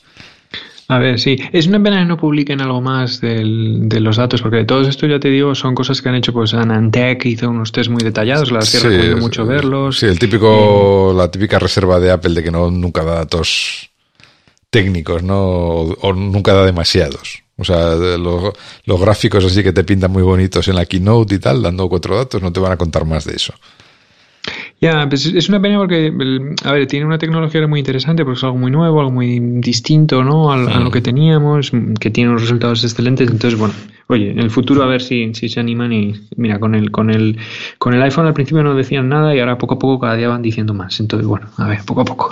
A ver, sí. Es una pena que no publiquen algo más del, de los datos, porque de todo esto ya te digo, son cosas que han hecho, pues Anantec hizo unos test muy detallados, las que recomiendo mucho verlos. Sí, el típico, la típica reserva de Apple de que no nunca da datos técnicos, ¿no? o nunca da demasiados. O sea, los, los, gráficos así que te pintan muy bonitos en la keynote y tal, dando cuatro datos, no te van a contar más de eso. Ya, pues es una pena porque, a ver, tiene una tecnología muy interesante porque es algo muy nuevo, algo muy distinto, ¿no? A, lo que teníamos, que tiene unos resultados excelentes. Entonces, bueno, oye, en el futuro a ver si, si se animan y, mira, con el, con el, con el iPhone al principio no decían nada y ahora poco a poco cada día van diciendo más. Entonces, bueno, a ver, poco a poco.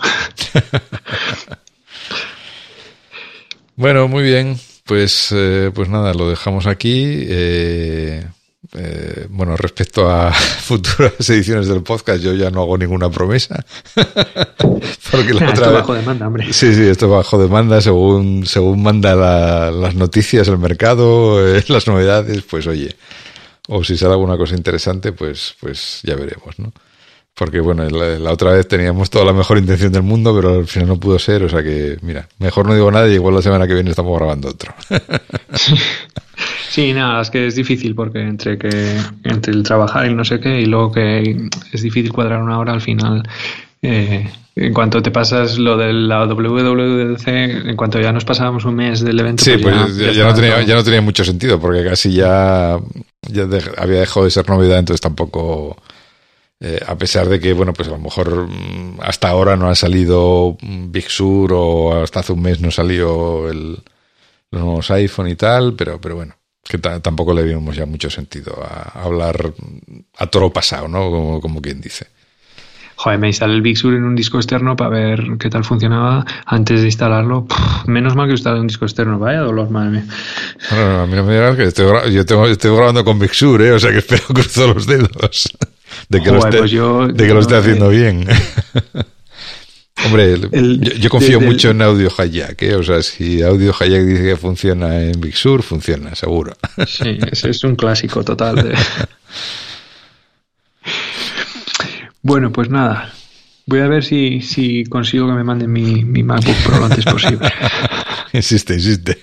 *laughs* bueno, muy bien. Pues, eh, pues nada, lo dejamos aquí. Eh, eh, bueno, respecto a *laughs* futuras ediciones del podcast, yo ya no hago ninguna promesa. *laughs* Porque la otra esto bajo demanda, hombre. Sí, sí, esto bajo demanda, según, según manda las noticias, el mercado, *laughs* las novedades, pues oye. O si sale alguna cosa interesante, pues, pues ya veremos, ¿no? Porque bueno, la, otra vez teníamos toda la mejor intención del mundo, pero al final no pudo ser, o sea que, mira, mejor no digo nada y igual la semana que viene estamos grabando otro. *laughs* Sí, nada, es que es difícil porque entre que entre el trabajar y no sé qué y luego que es difícil cuadrar una hora al final. Eh, en cuanto te pasas lo de la WWDC, en cuanto ya nos pasábamos un mes del evento, sí, pues, pues ya, no tenía, ya, no tenía, mucho sentido porque casi ya, ya había dejado de ser novedad, entonces tampoco eh, a pesar de que, bueno, pues a lo mejor mm, hasta ahora no ha salido Big Sur o hasta hace un mes no salió el, los nuevos iPhone y tal, pero, pero bueno, que tampoco le vimos ya mucho sentido a, hablar a toro pasado, ¿no? Como, como quien dice. Joder, me instalé el Big Sur en un disco externo para ver qué tal funcionaba antes de instalarlo. menos mal que instalé un disco externo, vaya dolor, madre mía. a mí no me digas que estoy, yo tengo, estoy grabando con Big Sur, ¿eh? o sea que espero *laughs* cruzo los dedos de que, lo, esté, pues de que lo esté haciendo bien. *laughs* Hombre, yo, confío mucho en Audio Hayak, ¿eh? o sea, si Audio Hayak dice que funciona en Big Sur, funciona, seguro. *laughs* Sí, ese es un clásico total. bueno, pues nada, voy a ver si, si consigo que me manden mi, mi MacBook Pro lo antes posible. *laughs* insiste, insiste.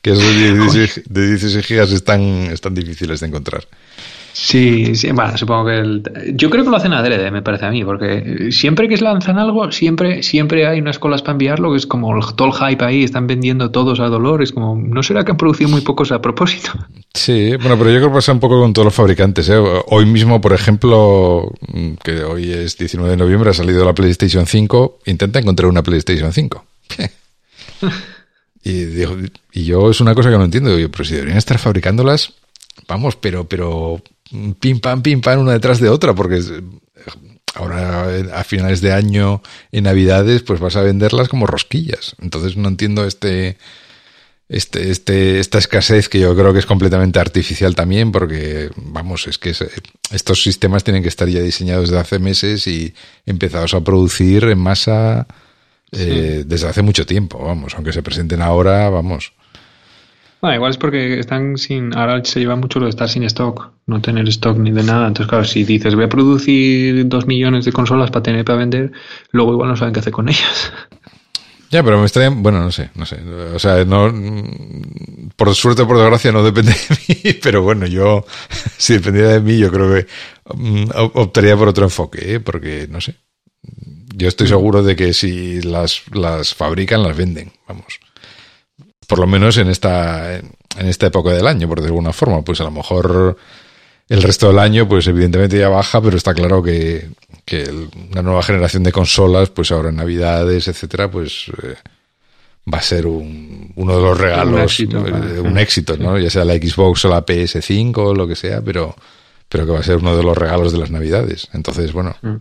que esos de 16, de 16 gigas están, están difíciles de encontrar. Sí, sí, bueno, supongo que el, yo creo que lo hacen adrede, me parece a mí, porque siempre que se lanzan algo, siempre, siempre hay unas colas para enviarlo, que es como todo el hype ahí, están vendiendo todos a dolor, es como, ¿no será que han producido muy pocos a propósito? *laughs* Sí, bueno, pero yo creo que pasa un poco con todos los fabricantes. ¿eh? Hoy mismo, por ejemplo, que hoy es 19 de noviembre, ha salido la PlayStation 5, intenta encontrar una PlayStation 5. *laughs* Y, digo, y yo es una cosa que no entiendo. Digo, pero si deberían estar fabricándolas, vamos, pero, pero pim pam, pim pam, una detrás de otra, porque ahora a finales de año, en Navidades, pues vas a venderlas como rosquillas. Entonces no entiendo este, este, este, esta escasez que yo creo que es completamente artificial también, porque, vamos, es que estos sistemas tienen que estar ya diseñados desde hace meses y empezados a producir en masa eh, desde hace mucho tiempo, vamos, aunque se presenten ahora, vamos. Bueno, igual es porque están sin. Ahora se lleva mucho lo de estar sin stock, no tener stock ni de nada. Entonces, claro, si dices voy a producir dos millones de consolas para tener para vender, luego igual no saben qué hacer con ellas. *laughs* Ya, pero me estaría. Bueno, no sé, no sé. O sea, no. Por suerte o por desgracia no depende de mí, *laughs* pero bueno, yo. *laughs* Si dependiera de mí, yo creo que mm, optaría por otro enfoque, ¿eh? porque no sé. Yo estoy seguro de que si las, las fabrican, las venden, vamos. Por lo menos en esta, en esta época del año, por de alguna forma. Pues a lo mejor el resto del año, pues evidentemente ya baja, pero está claro que, que una nueva generación de consolas, pues ahora en Navidades, etcétera, pues eh, va a ser un, uno de los regalos, un éxito, eh, ¿no? Ya sea la Xbox o la PS5 o lo que sea, pero, pero que va a ser uno de los regalos de las Navidades. Entonces, bueno, mm.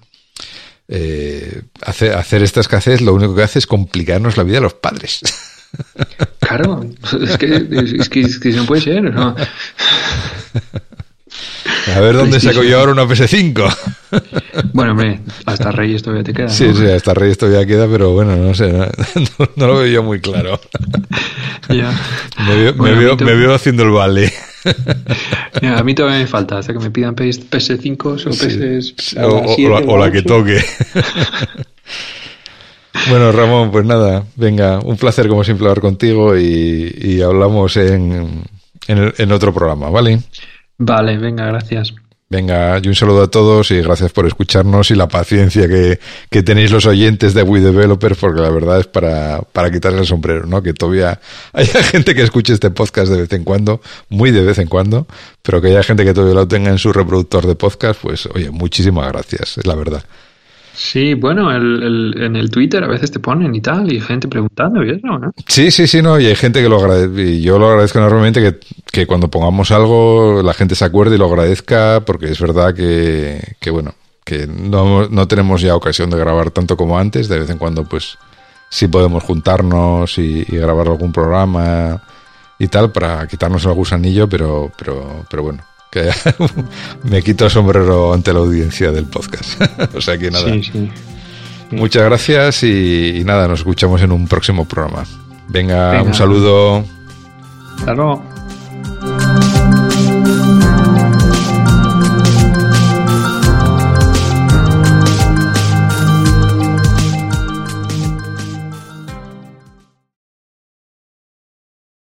eh, hacer, hacer esta escasez lo único que hace es complicarnos la vida a los padres. *laughs* Claro, es que, es que, es que no puede ser, ¿no? A ver dónde saco yo ahora una PS5. Bueno, hombre, hasta Reyes todavía te queda. Sí, sí, hasta Reyes todavía queda, pero bueno, no sé, no, *laughs* lo veo yo muy claro. Ya. Me, veo, haciendo el vale. a mí todavía me falta, hasta que me pidan PS5 o PS. O, la, que toque. *laughs* Bueno, Ramón, pues nada, venga, un placer como siempre hablar contigo y, hablamos en, en otro programa, ¿vale? Vale, venga, gracias. Venga, y un saludo a todos y gracias por escucharnos y la paciencia que, tenéis los oyentes de We Developers, porque la verdad es para, para quitarle el sombrero, ¿no? Que todavía *laughs* haya gente que escuche este podcast de vez en cuando, muy de vez en cuando, pero que haya gente que todavía lo tenga en su reproductor de podcast, pues oye, muchísimas gracias, es la verdad. Sí, bueno, el, en el Twitter a veces te ponen y tal, y gente preguntando y eso, ¿no? Sí, sí, sí, no, y hay gente que lo agradece, y yo lo agradezco enormemente que, que cuando pongamos algo la gente se acuerde y lo agradezca, porque es verdad que, que bueno, que no, no tenemos ya ocasión de grabar tanto como antes, de vez en cuando pues sí podemos juntarnos y, y grabar algún programa y tal para quitarnos el gusanillo, pero, pero, pero bueno que *laughs* me quito el sombrero ante la audiencia del podcast. *laughs* o sea que nada. Muchas gracias y, nada, nos escuchamos en un próximo programa. Venga, un saludo. Hasta luego.